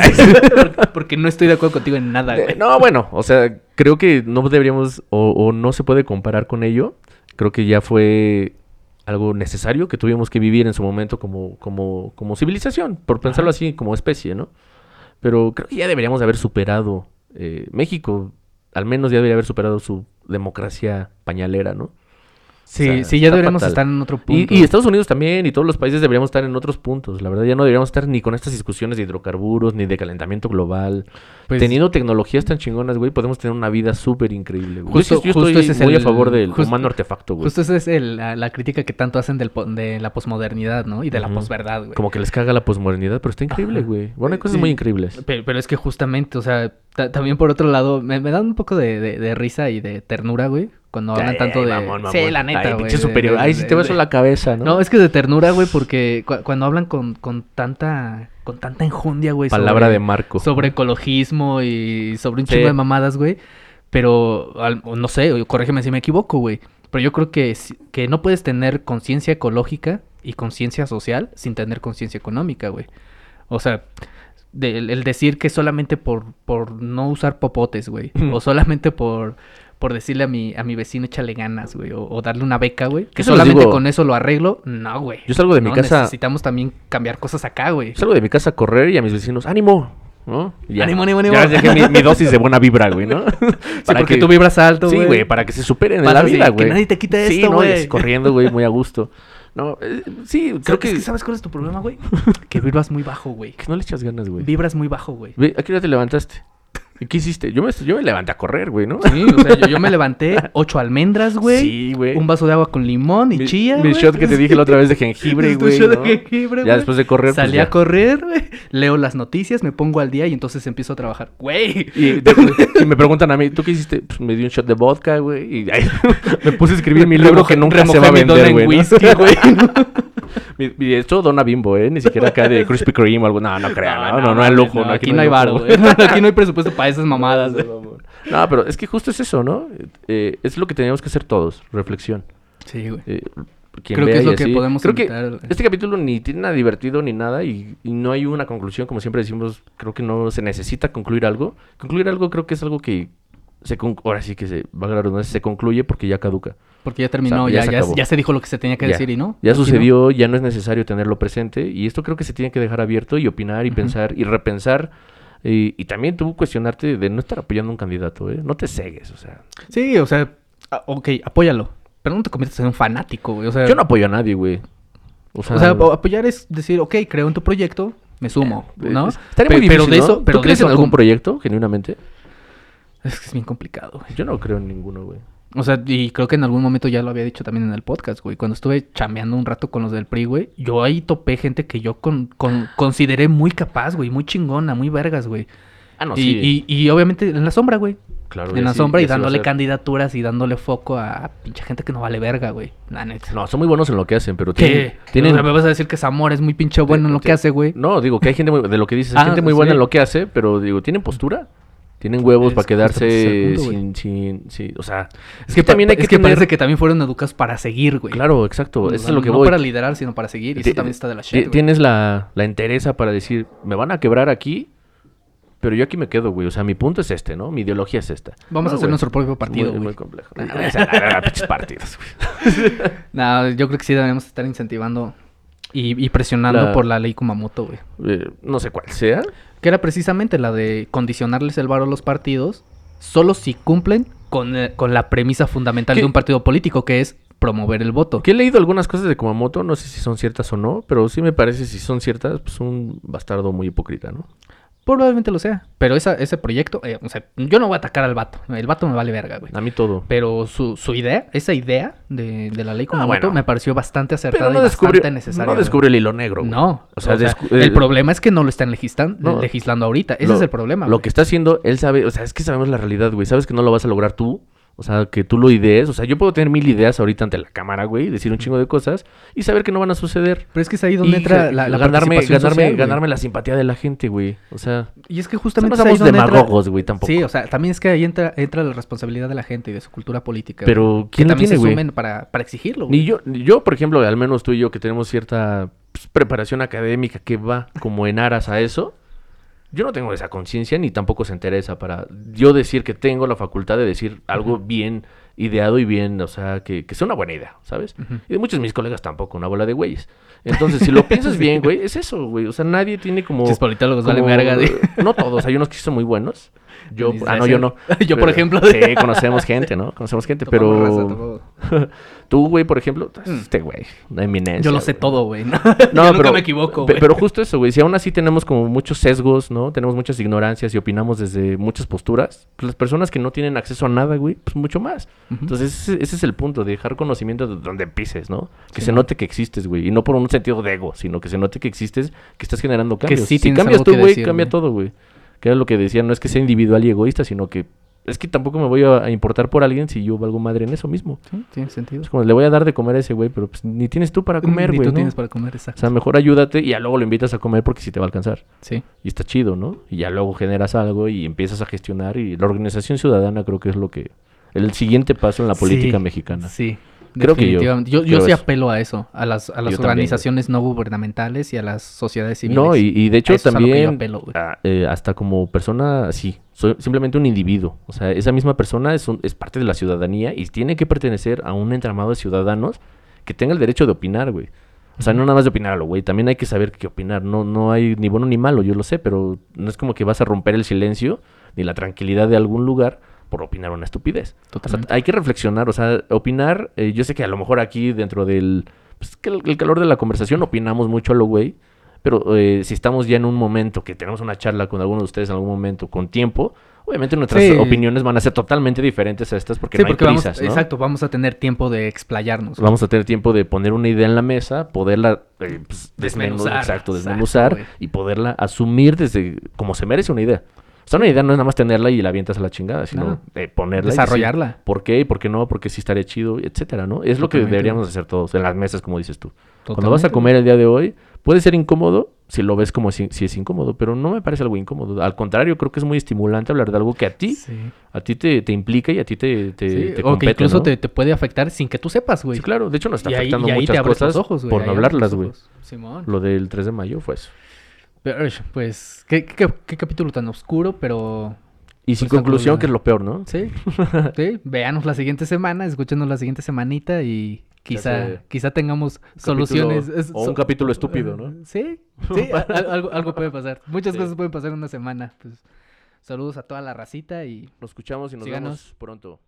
porque no estoy de acuerdo contigo en nada, güey. No, bueno, o sea, creo que no deberíamos o, o no se puede comparar con ello. Creo que ya fue algo necesario que tuvimos que vivir en su momento como, como, como civilización, por pensarlo así, como especie, ¿no? Pero creo que ya deberíamos de haber superado eh, México, al menos ya debería haber superado su democracia pañalera, ¿no? Sí, O sea, sí, ya deberíamos fatal. estar en otro punto. y Estados Unidos también, y todos los países deberíamos estar en otros puntos. La verdad, ya no deberíamos estar ni con estas discusiones de hidrocarburos, ni de calentamiento global. Pues, Teniendo tecnologías tan chingonas, güey, podemos tener una vida súper increíble. güey. Justo- yo, yo justo estoy ese es muy el- a favor del humano artefacto, güey. Justo esa es el- la, la crítica que tanto hacen del de la posmodernidad, ¿no? Y de la posverdad, güey. Como que les caga la posmodernidad, pero está increíble, güey. Bueno, hay cosas Sí. muy increíbles. Pero, pero es que justamente, o sea, ta- también por otro lado, me, me dan un poco de, de- de risa y de ternura, güey. Cuando hablan Ay, tanto ay, de... mamón, Sí, mamón. la neta, Ay, güey. pinche de- superior. de- Ay, si de- te vas de- a la cabeza, ¿no? No, es que de ternura, güey, porque cu- cuando hablan con, con tanta con tanta enjundia, güey. Palabra sobre- de Marco. Sobre ecologismo y sobre un Sí. chingo de mamadas, güey. Pero, al- no sé, corrígeme si me equivoco, güey. Pero yo creo que, que no puedes tener conciencia ecológica y conciencia social sin tener conciencia económica, güey. O sea, de- el, el decir que solamente por, por no usar popotes, güey. o solamente por, por decirle a mi, a mi vecino échale ganas, güey. O, o darle una beca, güey. Que solamente con eso lo arreglo. No, güey. Yo salgo de mi No, casa- Necesitamos también cambiar cosas acá, güey. Salgo de mi casa a correr y a mis vecinos, ¡ánimo! ¿No? Ya. Ánimo, ánimo, ánimo. Ya les dejé mi, mi dosis de buena vibra, güey, ¿no? Sí, porque tú vibras alto, Sí, güey. güey, para que se superen en Para la vida, que güey. nadie te quite Sí, esto, ¿no? Güey. corriendo, güey, muy a gusto. No, eh, sí, creo que... que... ¿Sabes cuál es tu problema, güey? que vibras muy bajo, güey. que no le echas ganas, güey. Vibras muy bajo, güey. ¿a qué hora te levantaste? ¿Y qué hiciste? Yo me, yo me levanté a correr, güey, ¿no? Sí, o sea, yo, yo me levanté ocho almendras, güey. Sí, güey. Un vaso de agua con limón y Mi- chía, Mi güey. shot que te dije la otra vez de jengibre, Tu güey, shot de jengibre, Ya güey. después de correr, pues, Salí a correr, güey. Leo las noticias, me pongo al día y entonces empiezo a trabajar. Güey. Y, de- y me preguntan a mí, ¿tú qué hiciste? Pues me di un shot de vodka, güey. Y ay, me puse a escribir mi libro que nunca se va a vender, en güey. ¿no? whisky, güey. Y esto Dona Bimbo, ¿eh? Ni siquiera acá de Krispy Kreme o algo. No, no crean, no, no, no, hay mames, lujo. No, aquí no hay varo, lujo. güey. Aquí no hay presupuesto para esas mamadas, güey. No, pero es que justo es eso, ¿no? Eh, es lo que teníamos que hacer todos, reflexión. Sí, güey. Eh, Creo que es lo que podemos Creo que este capítulo ni tiene nada divertido ni nada y, y no hay una conclusión, como siempre decimos, creo que no se necesita concluir algo. Concluir algo creo que es algo que se con- ahora sí que se va a la se concluye porque ya caduca. Porque ya terminó, O sea, ya ya, se ya, acabó. ya se dijo lo que se tenía que decir y no. Ya no. sucedió, ya no es necesario tenerlo presente y esto creo que se tiene que dejar abierto y opinar y pensar y repensar y, y también tú cuestionarte de no estar apoyando a un candidato, ¿eh? No te cegues, o sea. Sí, o sea, ah, ok, apóyalo. Pero no te conviertas en un fanático, güey. O sea, Yo no apoyo a nadie, güey. O sea, o sea, o- apoyar es decir, ok, creo en tu proyecto, me sumo, eh, ¿no? Estaría muy difícil, pero de ¿no? eso, pero ¿Tú de crees eso en algún proyecto, genuinamente? Es que es bien complicado, güey. Yo no creo en ninguno, güey. O sea, y creo que en algún momento ya lo había dicho también en el podcast, güey. Cuando estuve chambeando un rato con los del PRI, güey, yo ahí topé gente que yo con, con- consideré muy capaz, güey, muy chingona, muy vergas, güey. Ah, no, y, sí. y, y obviamente en la sombra, güey. claro, en la sombra y dándole candidaturas y dándole foco a pinche gente que no vale verga, güey. La neta. No, son muy buenos en lo que hacen, pero ¿Qué? tienen... tienen- O sea, me vas a decir que Zamora es muy pinche bueno en lo que hace, güey. No, digo que hay gente muy, de lo que dices, hay Ah, gente muy buena sí. en lo que hace, pero digo, tienen postura, tienen huevos Es para ese quedarse sin, sin, sin- o sea, Es que, también hay es que que tener- parece que también fueron educados para seguir, güey. claro, exacto, O eso sea, es lo que no voy. para liderar, sino para seguir. Y eso también está de la shit, güey. Tienes la, la entereza para decir, me van a quebrar aquí, pero yo aquí me quedo, güey. O sea, mi punto es este, ¿no? Mi ideología es esta. Vamos No, a hacer güey. nuestro propio partido, Muy, güey. muy complejo. Ah, a ver, pinches partidos, güey. No, yo creo que sí debemos estar incentivando y, y presionando La- por la ley Kumamoto, güey. Eh, no sé cuál sea. Que era precisamente la de condicionarles el varo a los partidos solo si cumplen con, eh, con la premisa fundamental ¿Qué? de un partido político, que es promover el voto. Que he leído algunas cosas de Kumamoto, no sé si son ciertas o no, pero sí me parece, si son ciertas, pues un bastardo muy hipócrita, ¿no? Probablemente lo sea. Pero esa, ese proyecto, eh, o sea, yo no voy a atacar al vato. El vato me vale verga, güey. A mí todo. Pero su, su idea, esa idea de, de la ley Ah, Kumamoto bueno. me pareció bastante acertada Pero no y descubrió, bastante necesaria. no güey. descubrió el hilo negro, güey. No, O sea, el problema es que no lo están legislan- No. legislando ahorita. Ese Lo- es el problema. Lo güey. que está haciendo, él sabe, o sea, es que sabemos la realidad, güey. Sabes que no lo vas a lograr tú. O sea, que tú lo idees. O sea, yo puedo tener mil ideas ahorita ante la cámara, güey, decir un chingo de cosas y saber que no van a suceder. Pero es que es ahí donde Y entra la, la ganarme, ganarme, social, ganarme la simpatía de la gente, güey. O sea, Y es que o sea, justamente no somos donde entra- demagogos, güey, tampoco. Sí, o sea, también es que ahí entra, entra la responsabilidad de la gente y de su cultura política. Pero, güey, ¿quién que también tiene, se güey? sumen para, para exigirlo, güey. Ni yo, ni yo, por ejemplo, al menos tú y yo que tenemos cierta pues, preparación académica que va como en aras a eso, yo no tengo esa conciencia ni tampoco se interesa para yo decir que tengo la facultad de decir algo bien ideado y bien, o sea, que, que sea una buena idea, ¿sabes? Y de muchos de mis colegas tampoco, una bola de güeyes. Entonces, si lo piensas bien, güey, es eso, güey. O sea, nadie tiene como... Pinches politólogos vale verga, güey. No todos, hay unos que son muy buenos. Yo, ah, no, yo no. yo, por ejemplo. Sí, conocemos gente, ¿no? Conocemos gente, pero... Tú, güey, por ejemplo, Mm. este güey, una eminencia. Yo lo sé todo, güey. No, yo nunca me equivoco, güey. Pero justo eso, güey. Si aún así tenemos como muchos sesgos, ¿no? Tenemos muchas ignorancias y opinamos desde muchas posturas. Pues las personas que no tienen acceso a nada, güey, pues mucho más. Entonces, ese, ese es el punto, de dejar conocimiento de donde pises, ¿no? Que se note que existes, güey. Y no por un sentido de ego, sino que se note que existes, que estás generando cambios. sí si cambias tú, güey, cambia todo, güey. Que era lo que decía, no es que sea individual y egoísta, sino que es que tampoco me voy a, importar por alguien si yo valgo madre en eso mismo. Sí, tiene sentido. Es como, le voy a dar de comer a ese güey, pero pues ni tienes tú para comer, Ni güey. tú ¿no? tienes para comer, O exacto. sea, mejor ayúdate y ya luego lo invitas a comer porque sí te va a alcanzar. Sí. Y está chido, ¿no? Y ya luego generas algo y empiezas a gestionar y la organización ciudadana creo que es lo que... El siguiente paso en la política Sí, mexicana. Sí. Creo que yo-. Yo, sí eso. apelo a eso, a las, a las Yo también, organizaciones no gubernamentales y a las sociedades civiles. No, y, y de hecho también apelo, ah, eh, hasta como persona, sí, soy simplemente un individuo. O sea, esa misma persona es, un- es parte de la ciudadanía y tiene que pertenecer a un entramado de ciudadanos que tenga el derecho de opinar, güey. O sea, no nada más de opinar a lo güey, también hay que saber qué opinar. No, no hay ni bueno ni malo, yo lo sé, pero no es como que vas a romper el silencio ni la tranquilidad de algún lugar por opinar una estupidez. O sea, Totalmente. hay que reflexionar, o sea, opinar, eh, yo sé que a lo mejor aquí dentro del pues, que el, el calor de la conversación opinamos mucho a lo güey, pero eh, si estamos ya en un momento que tenemos una charla con alguno de ustedes en algún momento con tiempo, obviamente nuestras Sí. opiniones van a ser totalmente diferentes a estas porque sí, no hay porque vamos, ¿no? exacto, vamos a tener tiempo de explayarnos. Vamos a tener tiempo de poner una idea en la mesa, poderla eh, pues, desmenuzar, Desmenuzar, exacto, desmenuzar y poderla asumir desde como se merece una idea. O sea, una idea no es nada más tenerla y la avientas a la chingada, sino No. eh, ponerla y decir, Desarrollarla. ¿Por qué? ¿Y por qué no? Porque sí estaría chido, etcétera, ¿no? Es lo que deberíamos hacer todos en las mesas, como dices tú. Cuando Totalmente, vas a comer el día de hoy, puede ser incómodo si lo ves como si, si es incómodo, pero no me parece algo incómodo. Al contrario, creo que es muy estimulante hablar de algo que a ti, Sí. a ti te, te implica y a ti te, te, Sí, te o que incluso ¿no? te, te puede afectar sin que tú sepas, güey. Sí, claro. De hecho, nos está Y ahí, afectando y ahí muchas cosas ojos, por no hablarlas, güey. Lo del 3 de mayo fue eso. Pero, pues, ¿qué, qué, qué capítulo tan oscuro, pero... Y sin Pues, conclusión, algo- que es lo peor, ¿no? Sí, sí. Véanos la siguiente semana, escúchenos la siguiente semanita y quizá, quizá tengamos soluciones. es- o un capítulo estúpido, ¿no? Sí, sí, a- algo, algo puede pasar. Muchas cosas pueden pasar en una semana. Pues, saludos a toda la racita y... Nos escuchamos y nos Síganos. vemos pronto.